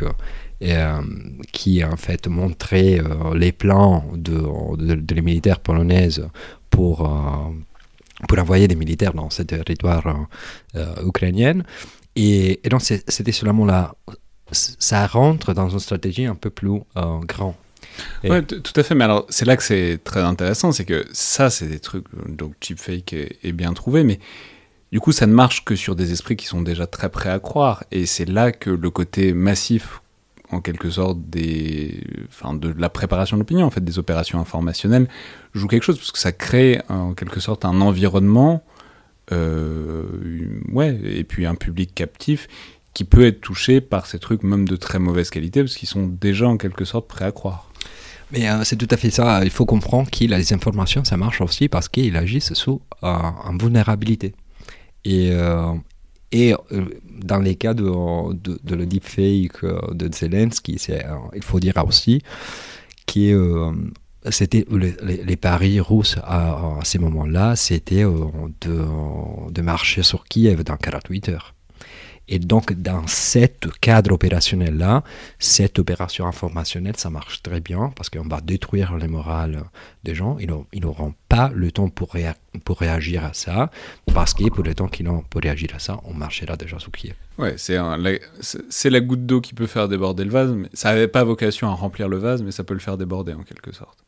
qui en fait montrait les plans de, de, militaires polonaises pour pour envoyer des militaires dans ce territoire euh, euh, ukrainien. Et, donc, c'était seulement là. Ça rentre dans une stratégie un peu plus euh, grande. Oui, tout à fait. Mais alors, c'est là que c'est très intéressant, c'est que ça, c'est des trucs, donc fake est, est, bien trouvé, mais du coup, ça ne marche que sur des esprits qui sont déjà très prêts à croire. Et c'est là que le côté massif en quelque sorte des, enfin, de la préparation de l'opinion, en fait, des opérations informationnelles, joue quelque chose, parce que ça crée en quelque sorte un environnement, euh, ouais, et puis un public captif qui peut être touché par ces trucs même de très mauvaise qualité, parce qu'ils sont déjà en quelque sorte prêts à croire. Mais euh, c'est tout à fait ça. Il faut comprendre que les informations, ça marche aussi parce qu'ils agissent sous euh, vulnérabilité. Et, Et dans les cas de, de, de le deepfake de Zelensky, il faut dire aussi que c'était les, paris russes à, à ces moments-là, c'était de, de marcher sur Kiev dans 48 heures. Et donc, dans ce cadre opérationnel-là, cette opération informationnelle, ça marche très bien parce qu'on va détruire le moral des gens. Ils n'auront pas le temps pour, pour réagir à ça parce que pour le temps qu'ils ont pour réagir à ça, on marchera déjà sous Kiev. Ouais, c'est la, la goutte d'eau qui peut faire déborder le vase. Mais ça n'avait pas vocation à remplir le vase, mais ça peut le faire déborder en quelque sorte.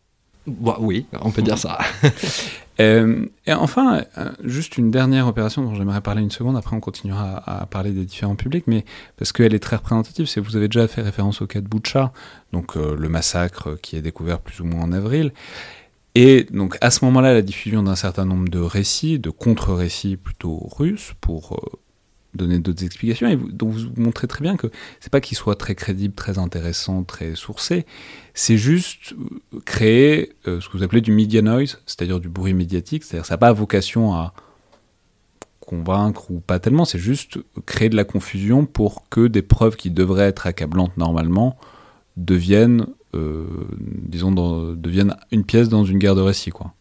Bah, oui, on peut dire ça. Euh, et enfin, euh, juste une dernière opération dont j'aimerais parler une seconde, après on continuera à, parler des différents publics, mais parce qu'elle est très représentative, c'est vous avez déjà fait référence au cas de Boucha, donc euh, le massacre qui est découvert plus ou moins en avril. Et donc à ce moment-là, la diffusion d'un certain nombre de récits, de contre-récits plutôt russes, pour donner d'autres explications, et vous, donc vous montrez très bien que c'est pas qu'il soit très crédible, très intéressant, très sourcé, c'est juste euh, créer euh, ce que vous appelez du media noise, c'est-à-dire du bruit médiatique, c'est-à-dire ça n'a pas vocation à convaincre ou pas tellement, c'est juste créer de la confusion pour que des preuves qui devraient être accablantes normalement deviennent, euh, disons, deviennent une pièce dans une guerre de récit, quoi.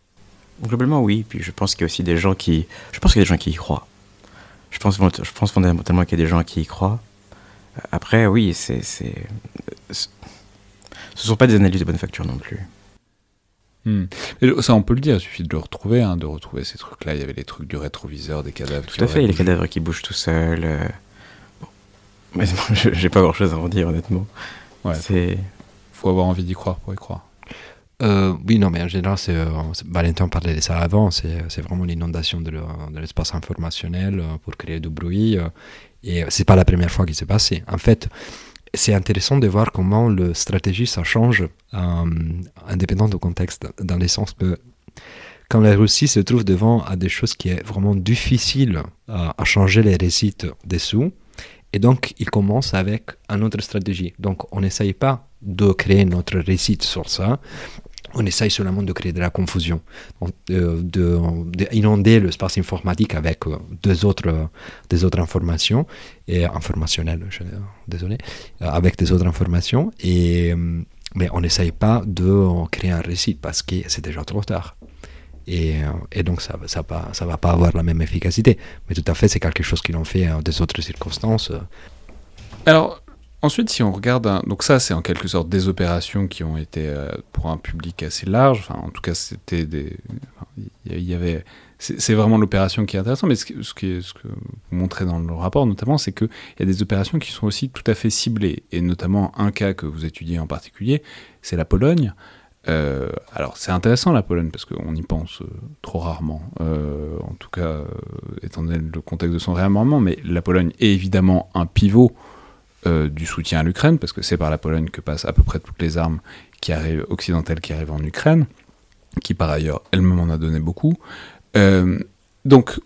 Globalement, oui. Puis je pense qu'il y a aussi des gens qui, je pense qu'il y a des gens qui y croient. Je pense, je pense fondamentalement qu'il y a des gens qui y croient. Après, oui, c'est, c'est, ce sont pas des analyses de bonne facture non plus. Hmm. ça, on peut le dire, il suffit de le retrouver, hein, de retrouver ces trucs-là. Il y avait les trucs du rétroviseur, des cadavres. Tout à fait, les cadavres qui bougent tout seuls. Euh... Bon. Mais j'ai pas grand-chose à en dire, honnêtement. Ouais. C'est. Faut avoir envie d'y croire pour y croire. Euh, oui, non, mais en général, c'est, euh, Valentin parlait de ça avant, c'est, vraiment l'inondation de, l'espace informationnel euh, pour créer du bruit. et c'est pas la première fois qu'il s'est passé. En fait, c'est intéressant de voir comment le stratégie, ça change, indépendant du contexte, dans le sens que quand la Russie se trouve devant à des choses qui est vraiment difficile à changer les récits dessous, et donc il commence avec une autre stratégie. Donc on n'essaye pas de créer notre récit sur ça, on essaye seulement de créer de la confusion, euh, d'inonder le l'espace informatique avec euh, deux autres, des autres informations, et informationnelles, désolé, euh, avec des autres informations, et, mais on n'essaye pas de créer un récit parce que c'est déjà trop tard. Et, et, donc ça ne ça, ça va pas avoir la même efficacité. Mais tout à fait, c'est quelque chose qu'ils ont fait dans des autres circonstances. Alors, Ensuite, si on regarde, donc ça, c'est en quelque sorte des opérations qui ont été euh, pour un public assez large. Enfin, en tout cas, c'était des, il y, avait, c'est vraiment l'opération qui est intéressante. Mais ce, que vous montrez dans le rapport, notamment, c'est qu'il y a des opérations qui sont aussi tout à fait ciblées, et notamment un cas que vous étudiez en particulier, c'est la Pologne. Euh, alors c'est intéressant la Pologne parce qu'on y pense euh, trop rarement, en tout cas étant donné le contexte de son réarmement, mais la Pologne est évidemment un pivot euh, du soutien à l'Ukraine, parce que c'est par la Pologne que passent à peu près toutes les armes qui arrivent, occidentales qui arrivent en Ukraine, qui par ailleurs elle-même en a donné beaucoup. Euh, donc,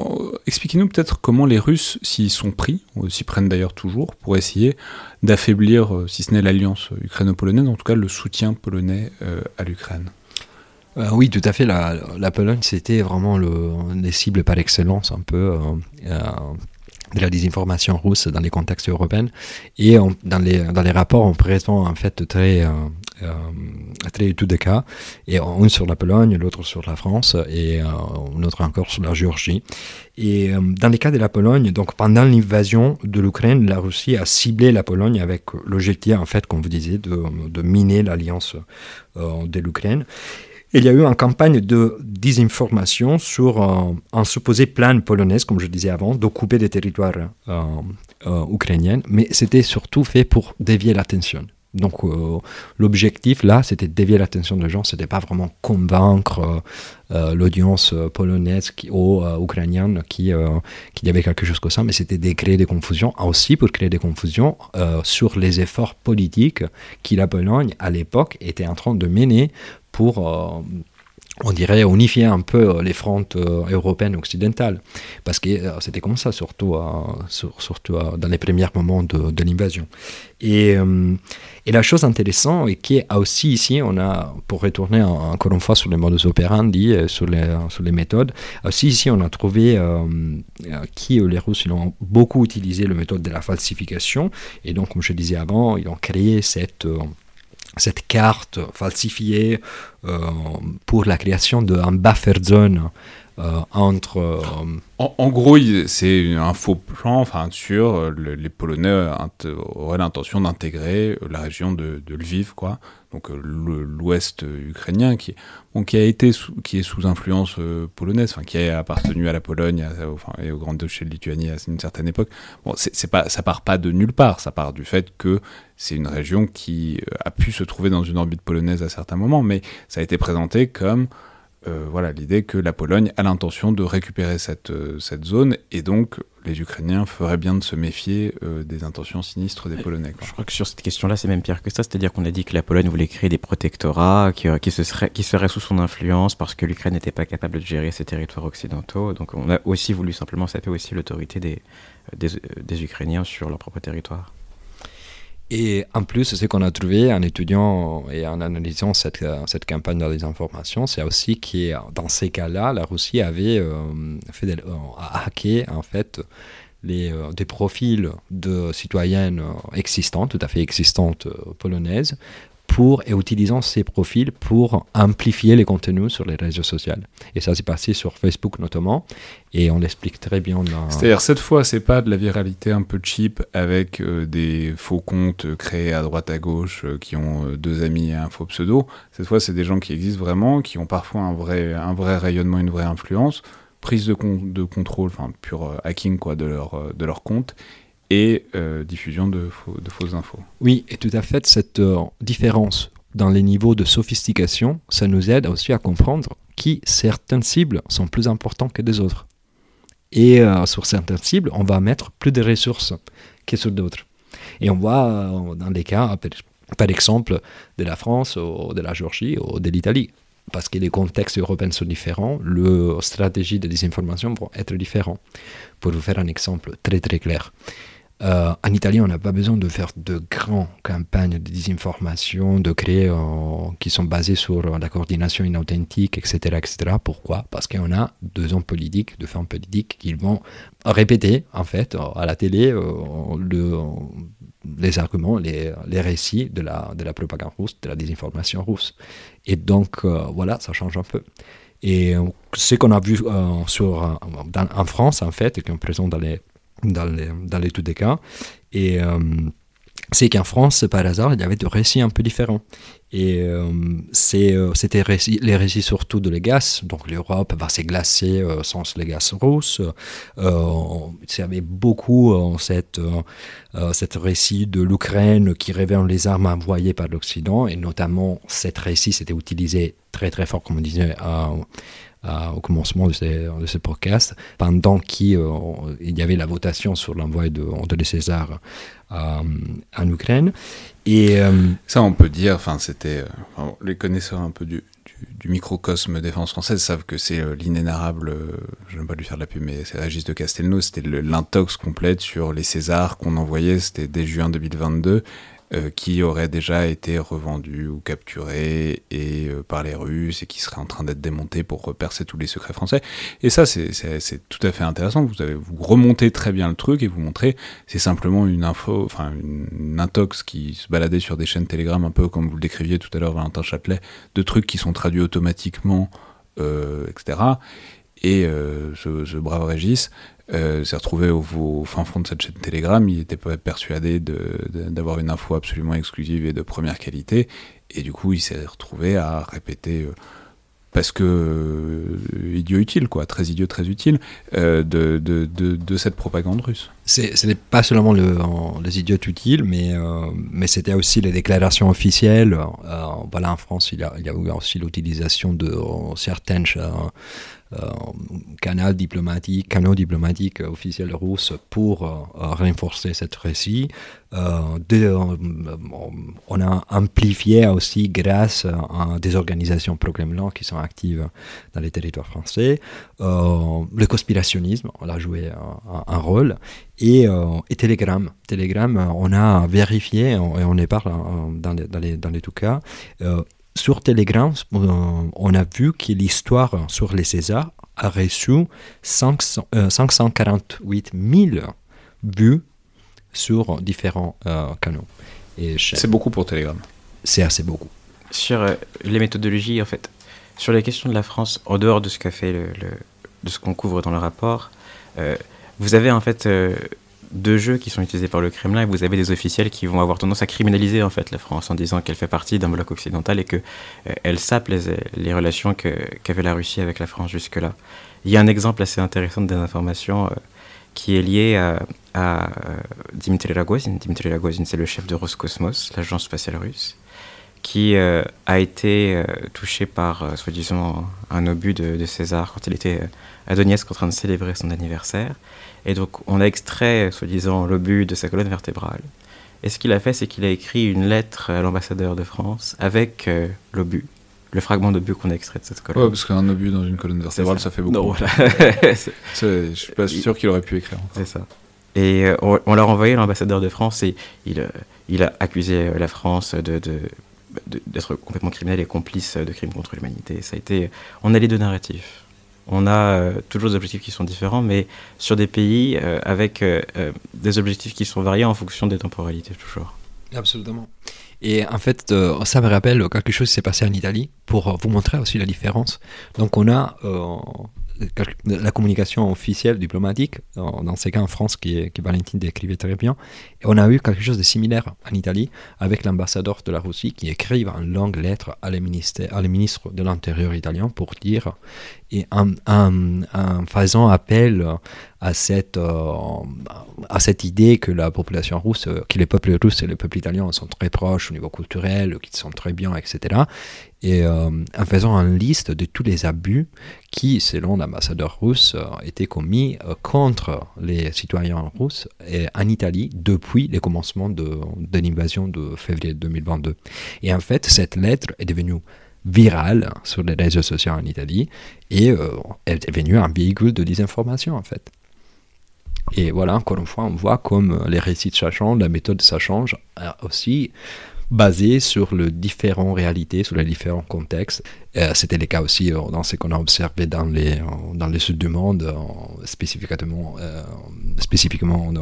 euh, expliquez-nous peut-être comment les Russes s'y sont pris, s'y prennent d'ailleurs toujours, pour essayer d'affaiblir, si ce n'est l'alliance ukraino-polonaise, en tout cas le soutien polonais à l'Ukraine. oui, tout à fait. La, Pologne, c'était vraiment le, les cibles par excellence, un peu de la désinformation russe dans les contextes européens. Et dans, les, dans les rapports, on présente en fait très, euh, euh, très études de cas, et une sur la Pologne, l'autre sur la France, et euh, une autre encore sur la Géorgie. Et euh, dans les cas de la Pologne, donc pendant l'invasion de l'Ukraine, la Russie a ciblé la Pologne avec l'objectif, en fait, comme vous disiez, de, de miner l'alliance de l'Ukraine. Il y a eu une campagne de désinformation sur euh, un supposé plan polonais, comme je disais avant, d'occuper des territoires euh, euh, ukrainiens, mais c'était surtout fait pour dévier l'attention. Donc l'objectif là, c'était de dévier l'attention des gens, c'était pas vraiment convaincre l'audience polonaise qui, ou ukrainienne qui qu'il y avait quelque chose comme ça, mais c'était de créer des confusions, aussi pour créer des confusions sur les efforts politiques que la Pologne à l'époque était en train de mener euh, on dirait, unifier un peu euh, les frontes euh, européennes occidentales. Parce que c'était comme ça, surtout, surtout dans les premiers moments de, l'invasion. Et, la chose intéressante, est aussi ici, on a, pour retourner encore une fois sur les modus operandi, sur les, sur les méthodes, aussi ici, on a trouvé qui les Russes ils ont beaucoup utilisé la méthode de la falsification. Et donc, comme je disais avant, ils ont créé cette cette carte falsifiée euh, pour la création d'un buffer zone entre. Euh, en, gros, c'est un faux plan enfin, sur les Polonais auraient l'intention d'intégrer la région de, Lviv, quoi. Donc l'ouest ukrainien qui, est sous influence polonaise, qui a appartenu à la Pologne et au Grand Duché de Lituanie à une certaine époque. Bon, c'est pas ça part pas de nulle part, ça part du fait que c'est une région qui a pu se trouver dans une orbite polonaise à certains moments, mais ça a été présenté comme euh, voilà l'idée que la Pologne a l'intention de récupérer cette, euh, cette zone et donc les Ukrainiens feraient bien de se méfier euh, des intentions sinistres des Polonais. Je crois que sur cette question-là, c'est même pire que ça, c'est-à-dire qu'on a dit que la Pologne voulait créer des protectorats qui, qui, se seraient, qui seraient sous son influence parce que l'Ukraine n'était pas capable de gérer ses territoires occidentaux. Donc on a aussi voulu simplement saper aussi l'autorité des, des, des Ukrainiens sur leur propre territoire. Et en plus, ce qu'on a trouvé en étudiant et en analysant cette, cette campagne de désinformation, c'est aussi que dans ces cas-là, la Russie avait euh, euh, hacké en fait les, euh, des profils de citoyennes existantes, tout à fait existantes polonaises, et utilisant ces profils pour amplifier les contenus sur les réseaux sociaux. Et ça s'est passé sur Facebook notamment, et on l'explique très bien. C'est-à-dire, cette fois, c'est pas de la viralité un peu cheap avec euh, des faux comptes créés à droite à gauche euh, qui ont euh, deux amis et un faux pseudo. Cette fois, c'est des gens qui existent vraiment, qui ont parfois un vrai, un vrai rayonnement, une vraie influence, prise de, de contrôle, enfin, pur hacking quoi, de leur, de leur compte et euh, diffusion de, fausses infos. Oui, et tout à fait, cette euh, différence dans les niveaux de sophistication, ça nous aide aussi à comprendre qui certaines cibles sont plus importantes que des autres. Et euh, sur certaines cibles, on va mettre plus de ressources que sur d'autres. Et on voit dans les cas, par exemple, de la France, ou de la Géorgie ou de l'Italie parce que les contextes européens sont différents, les stratégies de désinformation vont être différentes. Pour vous faire un exemple très très clair, euh, en Italie, on n'a pas besoin de faire de grandes campagnes de désinformation, de créer, euh, qui sont basées sur la coordination inauthentique, etc. etc. Pourquoi? Parce qu'on a deux hommes politiques, deux femmes politiques qui vont répéter, en fait, à la télé, euh, le, les arguments, les, récits de la, de la propagande russe, de la désinformation russe. Et donc, voilà, ça change un peu. Et ce qu'on a vu en France, en fait, qu'on présente dans les dans les, dans les des cas. Et euh, c'est qu'en France, par hasard, il y avait des récits un peu différents. Et euh, euh, c'était les récits surtout de les. Donc l'Europe va se sans les gaz russes. il y avait beaucoup cette, cette récit de l'Ukraine qui révèle les armes envoyées par l'Occident. Et notamment, cette récit, c'était utilisé très très fort, comme on disait, au commencement de ces, de ces podcasts, pendant qu'il euh, y avait la votation sur l'envoi de, de César euh, en Ukraine. Et, euh, Ça, on peut dire, enfin, c'était. les connaisseurs un peu du, microcosme défense française savent que c'est l'inénarrable, je ne vais pas lui faire de la pub, mais c'est Régis de Castelnau, c'était l'intox complète sur les Césars qu'on envoyait, c'était dès juin 2022, euh, qui aurait déjà été revendu ou capturé et, euh, par les Russes et qui serait en train d'être démonté pour repercer tous les secrets français. Et ça, c'est tout à fait intéressant. Vous, avez, vous remontez très bien le truc et vous montrez, c'est simplement une info, enfin une, intox qui se baladait sur des chaînes Telegram, un peu comme vous le décriviez tout à l'heure, Valentin Châtelet, de trucs qui sont traduits automatiquement, euh, etc. Et ce, ce, brave Régis euh, s'est retrouvé au, fin fond de cette chaîne Telegram. Il était pas persuadé d'avoir une info absolument exclusive et de première qualité. Et du coup, il s'est retrouvé à répéter, euh, parce que euh, idiot utile, quoi, très idiot, très utile, de, de, cette propagande russe. Ce n'est pas seulement le, les idiots utiles, mais, c'était aussi les déclarations officielles voilà, en France, il y a, aussi l'utilisation de certaines euh, canaux diplomatiques, canaux diplomatiques officiels russes pour euh, renforcer cette récit. Euh, on a amplifié aussi grâce à des organisations pro-Kremlin qui sont actives dans les territoires français. le conspirationnisme, on a joué un, rôle. Et, et, Telegram. Telegram, on a vérifié, et on, y parle dans les, dans les, dans les tout cas, sur Telegram, on a vu que l'histoire sur les Césars a reçu 548 000 euh, vues sur différents euh, canaux. C'est beaucoup pour Telegram. C'est assez beaucoup. Sur euh, les méthodologies, en fait, sur les questions de la France, en dehors de ce qu'a fait le, de ce qu'on couvre dans le rapport, vous avez en fait deux jeux qui sont utilisés par le Kremlin et vous avez des officiels qui vont avoir tendance à criminaliser en fait la France en disant qu'elle fait partie d'un bloc occidental et que euh, elle sape les, les relations qu'avait la Russie avec la France jusque-là. Il y a un exemple assez intéressant de désinformation euh, qui est lié à, euh, Dimitri Rogozin. Dimitri Rogozin, c'est le chef de Roscosmos, l'agence spatiale russe, qui a été touché par, soi-disant, un obus de, de, César quand il était à Donetsk en train de célébrer son anniversaire. Et donc, on a extrait, soi-disant, l'obus de sa colonne vertébrale. Et ce qu'il a fait, c'est qu'il a écrit une lettre à l'ambassadeur de France avec euh, l'obus, le fragment d'obus qu'on a extrait de cette colonne. Ouais, parce qu'un obus dans une colonne vertébrale, ça. fait beaucoup. Non, voilà. je suis pas sûr qu'il aurait pu écrire. C'est ça. Et euh, on, l'a renvoyé à l'ambassadeur de France et il, euh, il a accusé la France de, de d'être complètement criminel et complice de crimes contre l'humanité. Ça a été, on a les deux narratifs on a euh, toujours des objectifs qui sont différents, mais sur des pays euh, avec euh, des objectifs qui sont variés en fonction des temporalités, toujours. Absolument. Et en fait, ça me rappelle quelque chose qui s'est passé en Italie pour vous montrer aussi la différence. Donc, on a la communication officielle diplomatique, dans ces cas en France, qui, qui Valentine décrivait très bien. Et on a eu quelque chose de similaire en Italie avec l'ambassadeur de la Russie qui écrivent en longue lettre à les ministre de l'Intérieur italien pour dire, et en, faisant appel à cette, euh, à cette idée que la population russe, que les peuples russes et le peuple italien sont très proches au niveau culturel, qu'ils sont très bien, etc et euh, en faisant une liste de tous les abus qui, selon l'ambassadeur russe, euh, étaient commis contre les citoyens russes en Italie depuis le commencement de l'invasion de février 2022. Et en fait, cette lettre est devenue virale sur les réseaux sociaux en Italie et elle est devenue un véhicule de désinformation en fait. Et voilà, encore une fois, on voit comme les récits ça change, la méthode ça change aussi basé sur les différentes réalités, sur les différents contextes. Euh, c'était le cas aussi euh, dans ce qu'on a observé dans les, euh, dans les sud du monde, spécifiquement, spécifiquement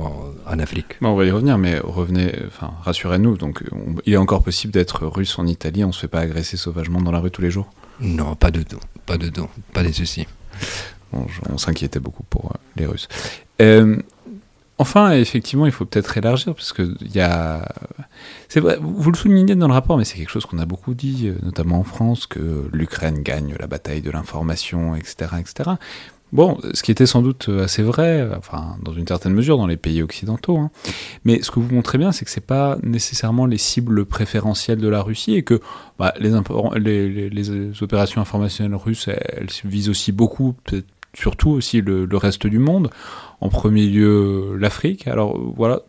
en Afrique. on va y revenir, mais revenez, enfin, rassurez-nous. Donc, il est encore possible d'être russe en Italie, on ne se fait pas agresser sauvagement dans la rue tous les jours? Non, pas de tout, pas de tout, pas de soucis. on s'inquiétait beaucoup pour les Russes. Enfin, effectivement, il faut peut-être élargir, parce que il y a. C'est vrai, vous le soulignez dans le rapport, mais c'est quelque chose qu'on a beaucoup dit, euh, notamment en France, que l'Ukraine gagne la bataille de l'information, etc., etc. Bon, ce qui était sans doute assez vrai, enfin, dans une certaine mesure, dans les pays occidentaux. Hein. Mais ce que vous montrez bien, c'est que c'est pas nécessairement les cibles préférentielles de la Russie et que bah, les, opérations informationnelles russes, elles, visent aussi beaucoup, surtout aussi le reste du monde en premier lieu l'Afrique. Alors voilà,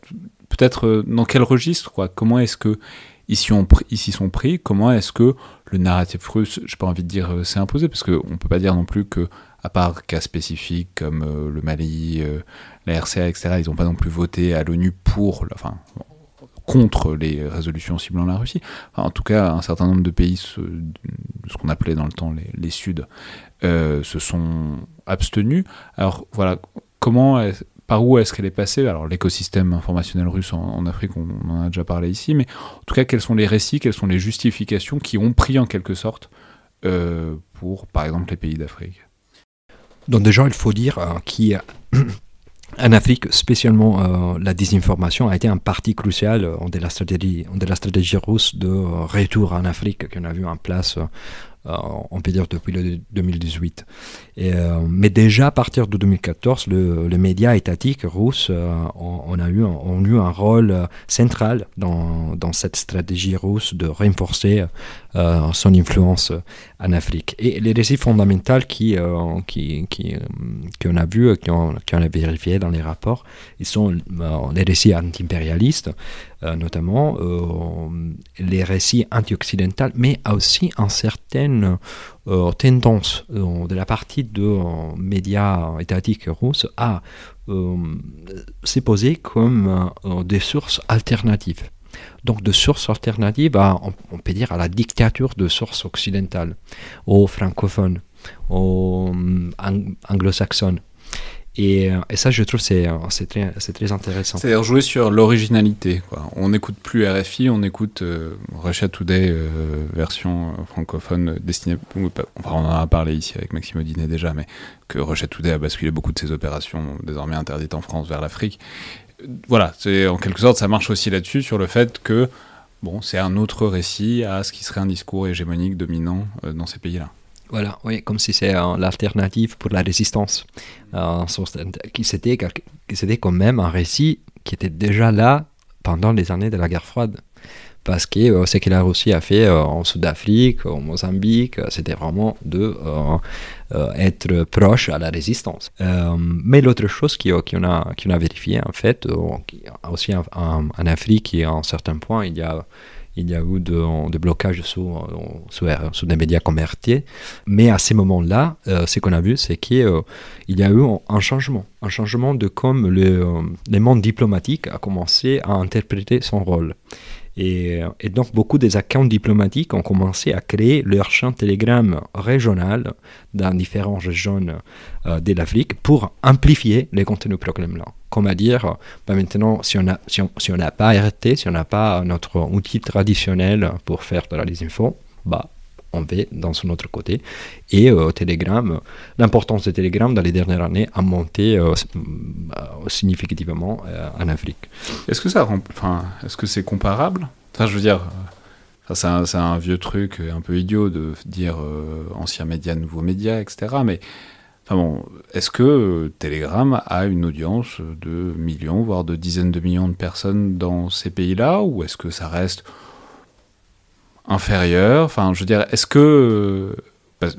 peut-être euh, dans quel registre, quoi? Comment est-ce que ici on ici sont pris? Comment est-ce que le narratif russe, j'ai pas envie de dire euh, s'est imposé, parce qu'on peut pas dire non plus que à part cas spécifiques comme euh, le Mali, la RCA, etc., ils n'ont pas non plus voté à l'ONU pour, enfin, contre les résolutions ciblant la Russie. en tout cas, un certain nombre de pays, ce, qu'on appelait dans le temps les, les Suds, se sont abstenus. Alors voilà, comment, par où est-ce qu'elle est passée? Alors l'écosystème informationnel russe en, Afrique, on, en a déjà parlé ici, mais en tout cas, quels sont les récits, quelles sont les justifications qui ont pris en quelque sorte euh, pour, par exemple, les pays d'Afrique? Donc déjà, il faut dire euh, qu'en Afrique, spécialement, euh, la désinformation a été un parti crucial de, la stratégie, de la stratégie russe de retour en Afrique qu'on a vu en place on peut dire depuis le 2018. Et, mais déjà à partir de 2014, le, le média étatique russe on, a eu, un rôle central dans, cette stratégie russe de renforcer son influence en Afrique. Et les récits fondamentaux qu'on a vus, qu'on a vérifiés dans les rapports, ils sont les récits anti-impérialistes, euh, notamment euh, les récits anti-occidentaux, mais aussi une certaine euh, tendance de la partie de médias étatiques russes à se poser comme des sources alternatives. Donc de sources alternatives, on, peut dire, à la dictature de sources occidentales, aux francophones, aux anglo-saxonnes. Euh, et, ça, je trouve, c'est euh, très, très intéressant. C'est-à-dire jouer sur l'originalité. On n'écoute plus RFI, on écoute euh, Russia Today, version francophone destinée. Enfin, on en a parlé ici avec Maxime Audinet déjà, mais que Russia Today a basculé beaucoup de ses opérations, désormais interdites en France, vers l'Afrique. Voilà, c'est en quelque sorte, ça marche aussi là-dessus, sur le fait que bon, c'est un autre récit à ce qui serait un discours hégémonique dominant dans ces pays-là. Voilà, oui, comme si c'est l'alternative pour la résistance. Euh, qui c'était quand même un récit qui était déjà là pendant les années de la guerre froide. Parce que euh, ce que la Russie a fait euh, en Sud-Afrique, au Mozambique, c'était vraiment de être proche à la résistance. mais l'autre chose qu'on qui a, a vérifié, en fait, aussi en, en, Afrique et à un certain point, il y a il y a eu des blocages sur, sur, des médias comme RT. Mais à ces moments-là, euh, ce qu'on a vu, c'est qu'il euh, y a eu un changement. Un changement de comme euh, le monde diplomatique a commencé à interpréter son rôle. Et, donc, beaucoup des accounts diplomatiques ont commencé à créer leur champ Telegram régional dans différentes régions de l'Afrique pour amplifier les contenus proclamés comme à dire, bah maintenant, si on n'a pas RT, si on n'a pas notre outil traditionnel pour faire de la désinfo, bah, on va dans son autre côté. Et euh, Telegram, l'importance de Telegram dans les dernières années a monté euh, euh, significativement en Afrique. Est-ce que ça, enfin, est-ce que c'est comparable? Enfin, je veux dire, c'est un, vieux truc un peu idiot de dire ancien média, nouveau média, etc. Mais bon, est-ce que Telegram a une audience de millions, voire de dizaines de millions de personnes dans ces pays-là, ou est-ce que ça reste inférieur Enfin, je veux dire, est-ce que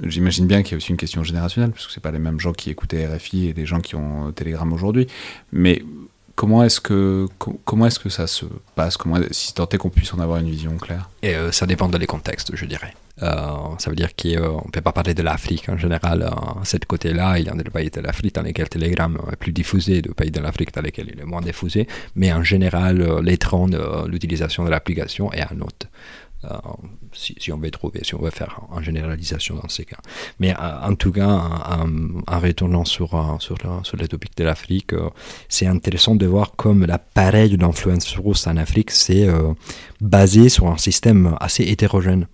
J'imagine bien qu'il y a aussi une question générationnelle, parce que c'est pas les mêmes gens qui écoutaient RFI et les gens qui ont Telegram aujourd'hui. Mais comment est-ce que comment est-ce que ça se passe? Comment si tant est qu'on puisse en avoir une vision claire? Et euh, ça dépend des contextes, je dirais. Euh, ça veut dire qu'on ne peut pas parler de l'Afrique en général. À ce côté-là, il y a des pays de l'Afrique dans lesquels Telegram est plus diffusé, des pays de l'Afrique dans lesquels il est moins diffusé. Mais en général, euh, les euh, l'utilisation de l'application est un autre. Si, on veut trouver, si on veut faire en généralisation dans ces cas. Mais en tout cas, en, retournant sur, sur, sur les topics de l'Afrique, c'est intéressant de voir comme l'appareil d'influence russe en Afrique, c'est basé sur un système assez hétérogène.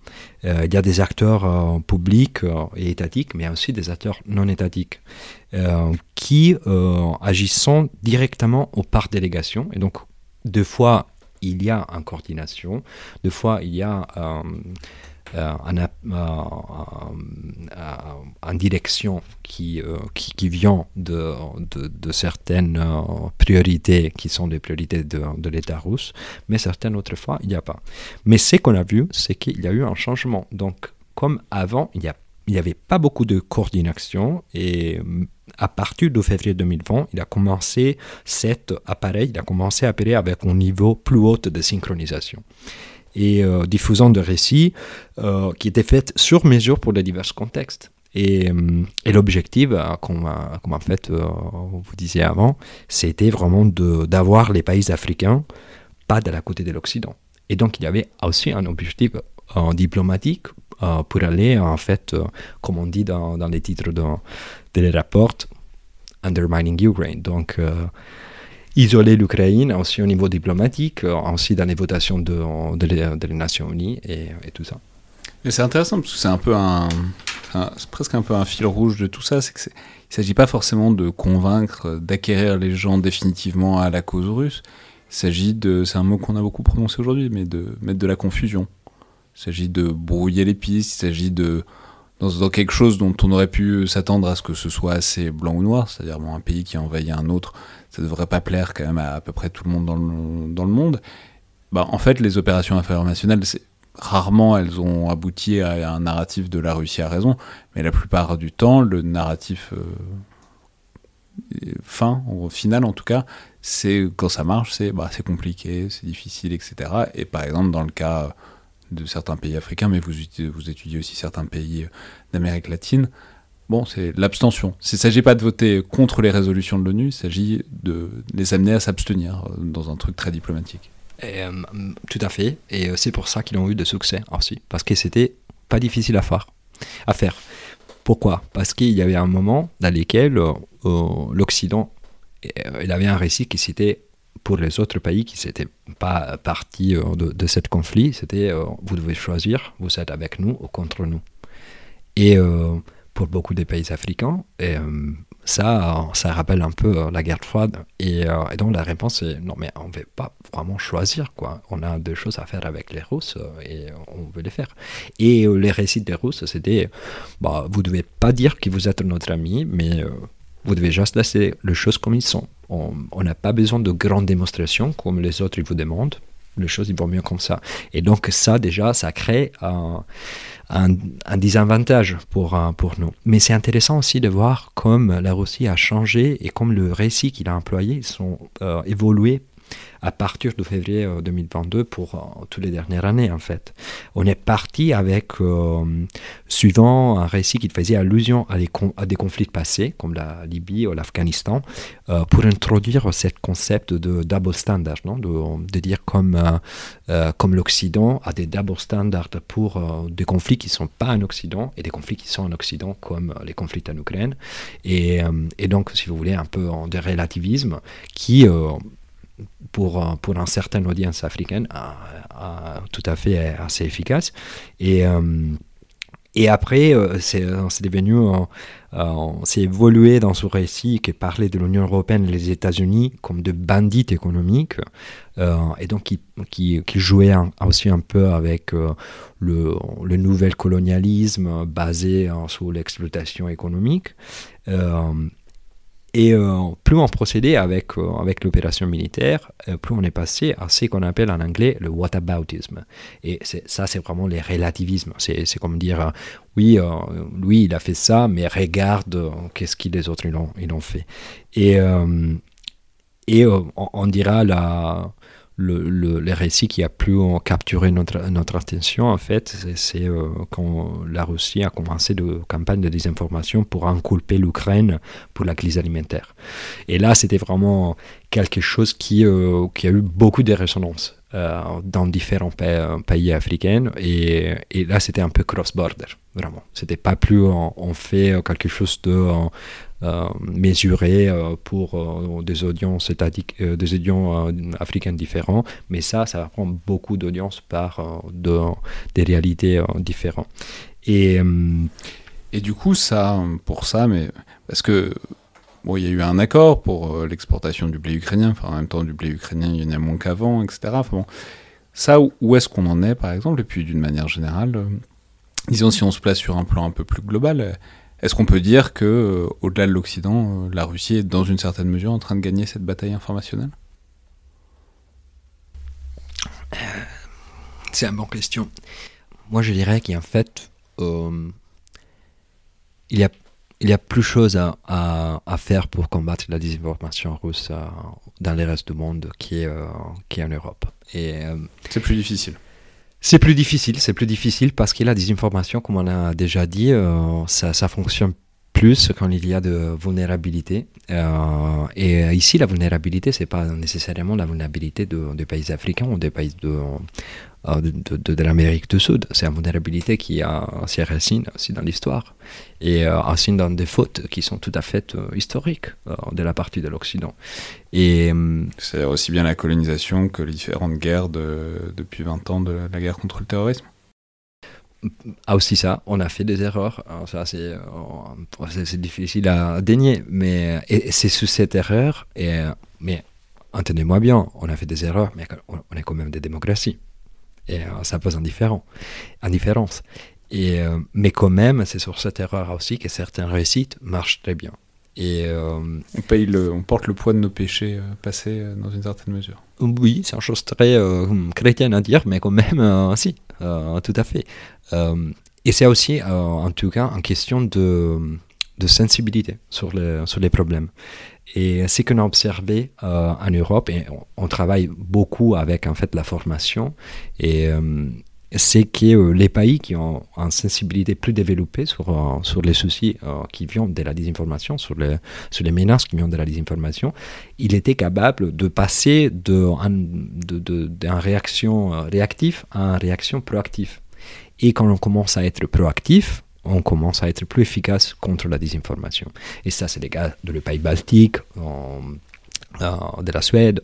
Euh, il y a des acteurs euh, publics euh, et étatiques, mais aussi des acteurs non étatiques qui agissent directement au par délégation. Et donc, deux fois, il y a une coordination, deux fois, il y a euh, en, direction qui, euh, qui, qui, vient de, de, certaines euh, priorités qui sont des priorités de, de l'État russe, mais certaines autres fois, il n'y a pas. Mais ce qu'on a vu, c'est qu'il y a eu un changement. Donc, comme avant, il n'y avait pas beaucoup de coordination et à partir de février 2020, il a commencé cet appareil, il a commencé à opérer avec un niveau plus haut de synchronisation et euh, diffusant de récits euh, qui étaient faits sur mesure pour les divers contextes. Et, euh, l'objectif, comme, en fait vous disiez avant, c'était vraiment d'avoir les pays africains pas de la côté de l'Occident. Et donc il y avait aussi un objectif diplomatique pour aller, en fait, comme on dit dans, dans les titres de, de rapports, undermining Ukraine. Donc isoler l'Ukraine, aussi au niveau diplomatique, euh, aussi dans les votations de, de, les Nations Unies et, tout ça. Mais c'est intéressant parce que c'est un peu un, c'est presque un peu un fil rouge de tout ça, c'est que il s'agit pas forcément de convaincre, d'acquérir les gens définitivement à la cause russe. Il s'agit de, c'est un mot qu'on a beaucoup prononcé aujourd'hui, mais de mettre de la confusion. Il s'agit de brouiller les pistes, il s'agit de dans, quelque chose dont on aurait pu s'attendre à ce que ce soit assez blanc ou noir, c'est-à-dire un pays qui a envahi un autre, ça devrait pas plaire quand même à à peu près tout le monde dans le, monde. Bah, en fait, les opérations c'est rarement elles ont abouti à un narratif de la Russie a raison, mais la plupart du temps, le narratif euh, fin, au final en tout cas, c'est quand ça marche, c'est bah, c'est compliqué, c'est difficile, etc. Et par exemple, dans le cas de certains pays africains, mais vous, vous étudiez aussi certains pays d'Amérique latine, bon, c'est l'abstention. Il ne s'agit pas de voter contre les résolutions de l'ONU, il s'agit de les amener à s'abstenir dans un truc très diplomatique. Euh, tout à fait, et euh, c'est pour ça qu'ils ont eu de succès aussi, parce que c'était pas difficile à faire. À faire. Pourquoi? Parce qu'il y avait un moment dans lequel euh, l'Occident il avait un récit qui c'était pour les autres pays qui n'étaient pas partis de, de ce conflit, c'était vous devez choisir, vous êtes avec nous ou contre nous. Et pour beaucoup des pays africains, ça, ça rappelle un peu euh, la guerre froide. Euh, et, donc la réponse est non, mais on ne veut pas vraiment choisir. quoi. On a deux choses à faire avec les Russes euh, et on veut les faire. Et les récits des Russes, c'était bah, vous ne devez pas dire que vous êtes notre ami, mais vous devez juste laisser les choses comme ils sont. On n'a pas besoin de grandes démonstrations comme les autres ils vous demandent. Les choses, ils vont mieux comme ça. Et donc ça, déjà, ça crée un désavantage pour, euh, pour nous. Mais c'est intéressant aussi de voir comme la Russie a changé et comme le récit qu'il a employé sont euh, évolués à partir de février 2022 euh, pour euh, toutes les dernières années en fait. On est parti avec, euh, suivant un récit qui faisait allusion à, des conflits passés comme la Libye ou l'Afghanistan, pour introduire ce concept de double standard, non? De, dire comme, comme l'Occident a des double standards pour des conflits qui ne sont pas en Occident et des conflits qui sont en Occident comme les conflits en Ukraine. Et, donc, si vous voulez, un peu de relativisme qui pour, euh, pour une certaine audience africaine tout à fait euh, assez efficace. Et, euh, et après, c'est devenu, s'est évolué dans ce récit qui parlait de l'Union européenne et les États-Unis comme de bandits économiques, et donc qui, qui, qui jouait aussi un peu avec le, le, nouvel colonialisme basé sur l'exploitation économique. Et euh, plus on procédait avec, euh, avec l'opération militaire, euh, plus on est passé à ce qu'on appelle en anglais le whataboutisme. Et ça, c'est vraiment les relativismes. C'est comme dire, oui, lui, il a fait ça, mais regarde qu'est-ce que les autres ils ont, ils ont fait. Et, et on, on, dira la le, le, récit qui a plus capturé notre, notre attention, en fait, c'est euh, quand la Russie a commencé de campagne de désinformation pour inculper l'Ukraine pour la crise alimentaire. Et là, c'était vraiment quelque chose qui, euh, qui a eu beaucoup de résonance. Euh, dans différents pays, africains et, et là c'était un peu cross-border vraiment c'était pas plus on, fait quelque chose de mesuré euh, pour euh, des audiences des audiences africaines différents, mais ça, ça prend beaucoup d'audience par de, des réalités différentes. Et, et du coup, ça, pour ça, mais parce que Bon, il y a eu un accord pour l'exportation du blé ukrainien, enfin, en même temps, du blé ukrainien, il y en a moins qu'avant, etc. Ça, où est-ce qu'on en est, par exemple? Et puis, d'une manière générale, disons, si on se place sur un plan un peu plus global, est-ce qu'on peut dire que, euh, au-delà de l'Occident, euh, la Russie est dans une certaine mesure en train de gagner cette bataille informationnelle? Euh, C'est une bonne question. Moi, je dirais qu'en fait, il y a il y a plus de choses à, à, faire pour combattre la désinformation russe dans le reste du monde qui est, en Europe. Et c'est plus difficile. C'est plus difficile, c'est plus difficile parce qu'il a des informations, comme on a déjà dit, euh, ça, ça fonctionne plus quand il y a de vulnérabilité. Euh, et ici, la vulnérabilité, c'est pas nécessairement la vulnérabilité de, des pays africains ou des pays de, euh, de, de, l'Amérique du Sud. C'est une vulnérabilité qui a ses racines aussi dans l'histoire et euh, aussi dans des fautes qui sont tout à fait historiques de la partie de l'Occident. Et c'est aussi bien la colonisation que les différentes guerres depuis 20 ans de la guerre contre le terrorisme a aussi ça, on a fait des erreurs. ça, euh, c'est, difficile à dénier, mais c'est sous cette erreur. Et, mais entendez-moi bien, on a fait des erreurs, mais on est quand même des démocraties. Et euh, ça pose un, différent, différence. Et, mais quand même, c'est sur cette erreur aussi que certaines réussites marchent très bien. Et, on, paye le, on porte le poids de nos péchés passés dans une certaine mesure. Oui, c'est une chose très chrétienne à dire, mais quand même, si, tout à fait. et c'est aussi, en tout cas, en question de, de sensibilité sur les problèmes. Et ce qu'on a observé euh, en Europe, et on, travaille beaucoup avec en fait la formation, et euh, c'est que euh, les pays qui ont une sensibilité plus développée sur, sur les soucis qui viennent de la désinformation, sur les, sur les menaces qui viennent de la désinformation, il était capable de passer d'une de, de, réaction réactive à une réaction proactive. Et quand on commence à être proactif, on commence à être plus efficace contre la désinformation. Et ça, c'est le cas de le pays baltique, de la Suède.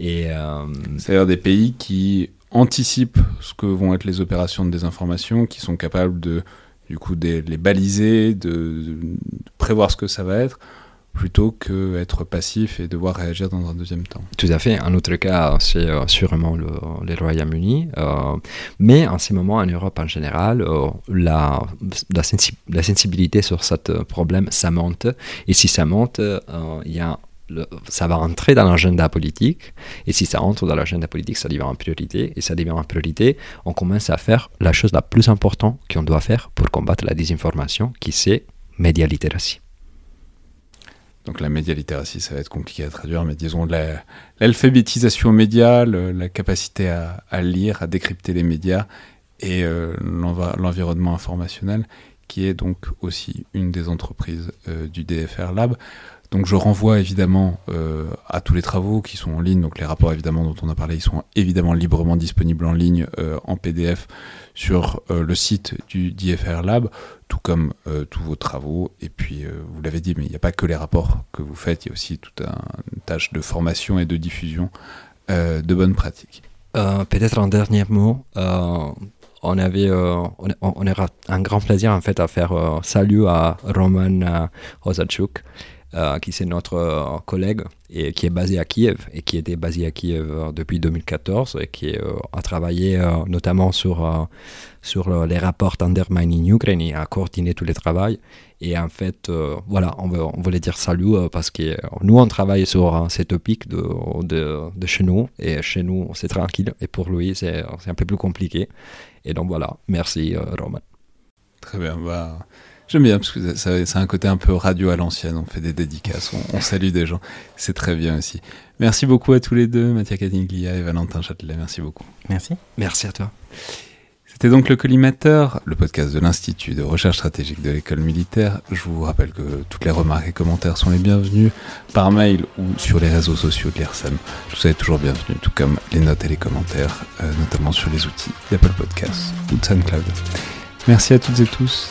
Et, euh, C'est-à-dire des pays qui anticipent ce que vont être les opérations de désinformation, qui sont capables de, du coup, de les baliser, de prévoir ce que ça va être plutôt qu'être passif et devoir réagir dans un deuxième temps. Tout à fait. Un autre cas, c'est euh, sûrement le, les Royaumes-Unis. Euh, mais en ce moment, en Europe en général, euh, la, la, sensibilité sur ce problème, ça monte. Et si ça monte, il y a ça va entrer dans l'agenda politique, et si ça entre dans l'agenda politique, ça devient en priorité, et ça devient en priorité, on commence à faire la chose la plus importante qu'on doit faire pour combattre la désinformation, qui c'est média littératie. Donc la média littératie, ça va être compliqué à traduire, mais disons l'alphabétisation média, la capacité à, lire, à décrypter les médias et euh, l'environnement informationnel, qui est donc aussi une des entreprises euh, du DFR Lab. Donc je renvoie évidemment euh, à tous les travaux qui sont en ligne. Donc les rapports évidemment dont on a parlé, ils sont évidemment librement disponibles en ligne euh, en PDF sur euh, le site du DFR Lab, tout comme tous vos travaux. Et puis vous l'avez dit, mais il n'y a pas que les rapports que vous faites, il y a aussi toute une tâche de formation et de diffusion de bonnes pratiques. Peut-être un dernier mot on avait un grand plaisir en fait à faire salut à Roman Ozachuk euh, qui c'est notre euh, collègue et qui est basé à Kiev et qui était basé à Kiev euh, depuis 2014 et qui a travaillé notamment sur, sur les rapports Undermining Ukraine et a coordonné tous les travaux. Et en fait, voilà, on, veut, on, voulait dire salut parce que nous, on travaille sur ces topics de, de, de, chez nous et chez nous, c'est tranquille et pour lui, c'est un peu plus compliqué. Et donc voilà, merci Roman. Très bien, bah, J'aime bien parce que c'est un côté un peu radio à l'ancienne. On fait des dédicaces, on, salue des gens. C'est très bien aussi. Merci beaucoup à tous les deux, Mathieu Catinglia et Valentin Châtelet. Merci beaucoup. Merci. Merci à toi. C'était donc le Collimateur, le podcast de l'Institut de recherche stratégique de l'école militaire. Je vous rappelle que toutes les remarques et commentaires sont les bienvenus par mail ou sur les réseaux sociaux de l'IRSEM. Vous êtes toujours bienvenus, tout comme les notes et les commentaires, euh, notamment sur les outils d'Apple Podcasts ou de SoundCloud. Merci à toutes et tous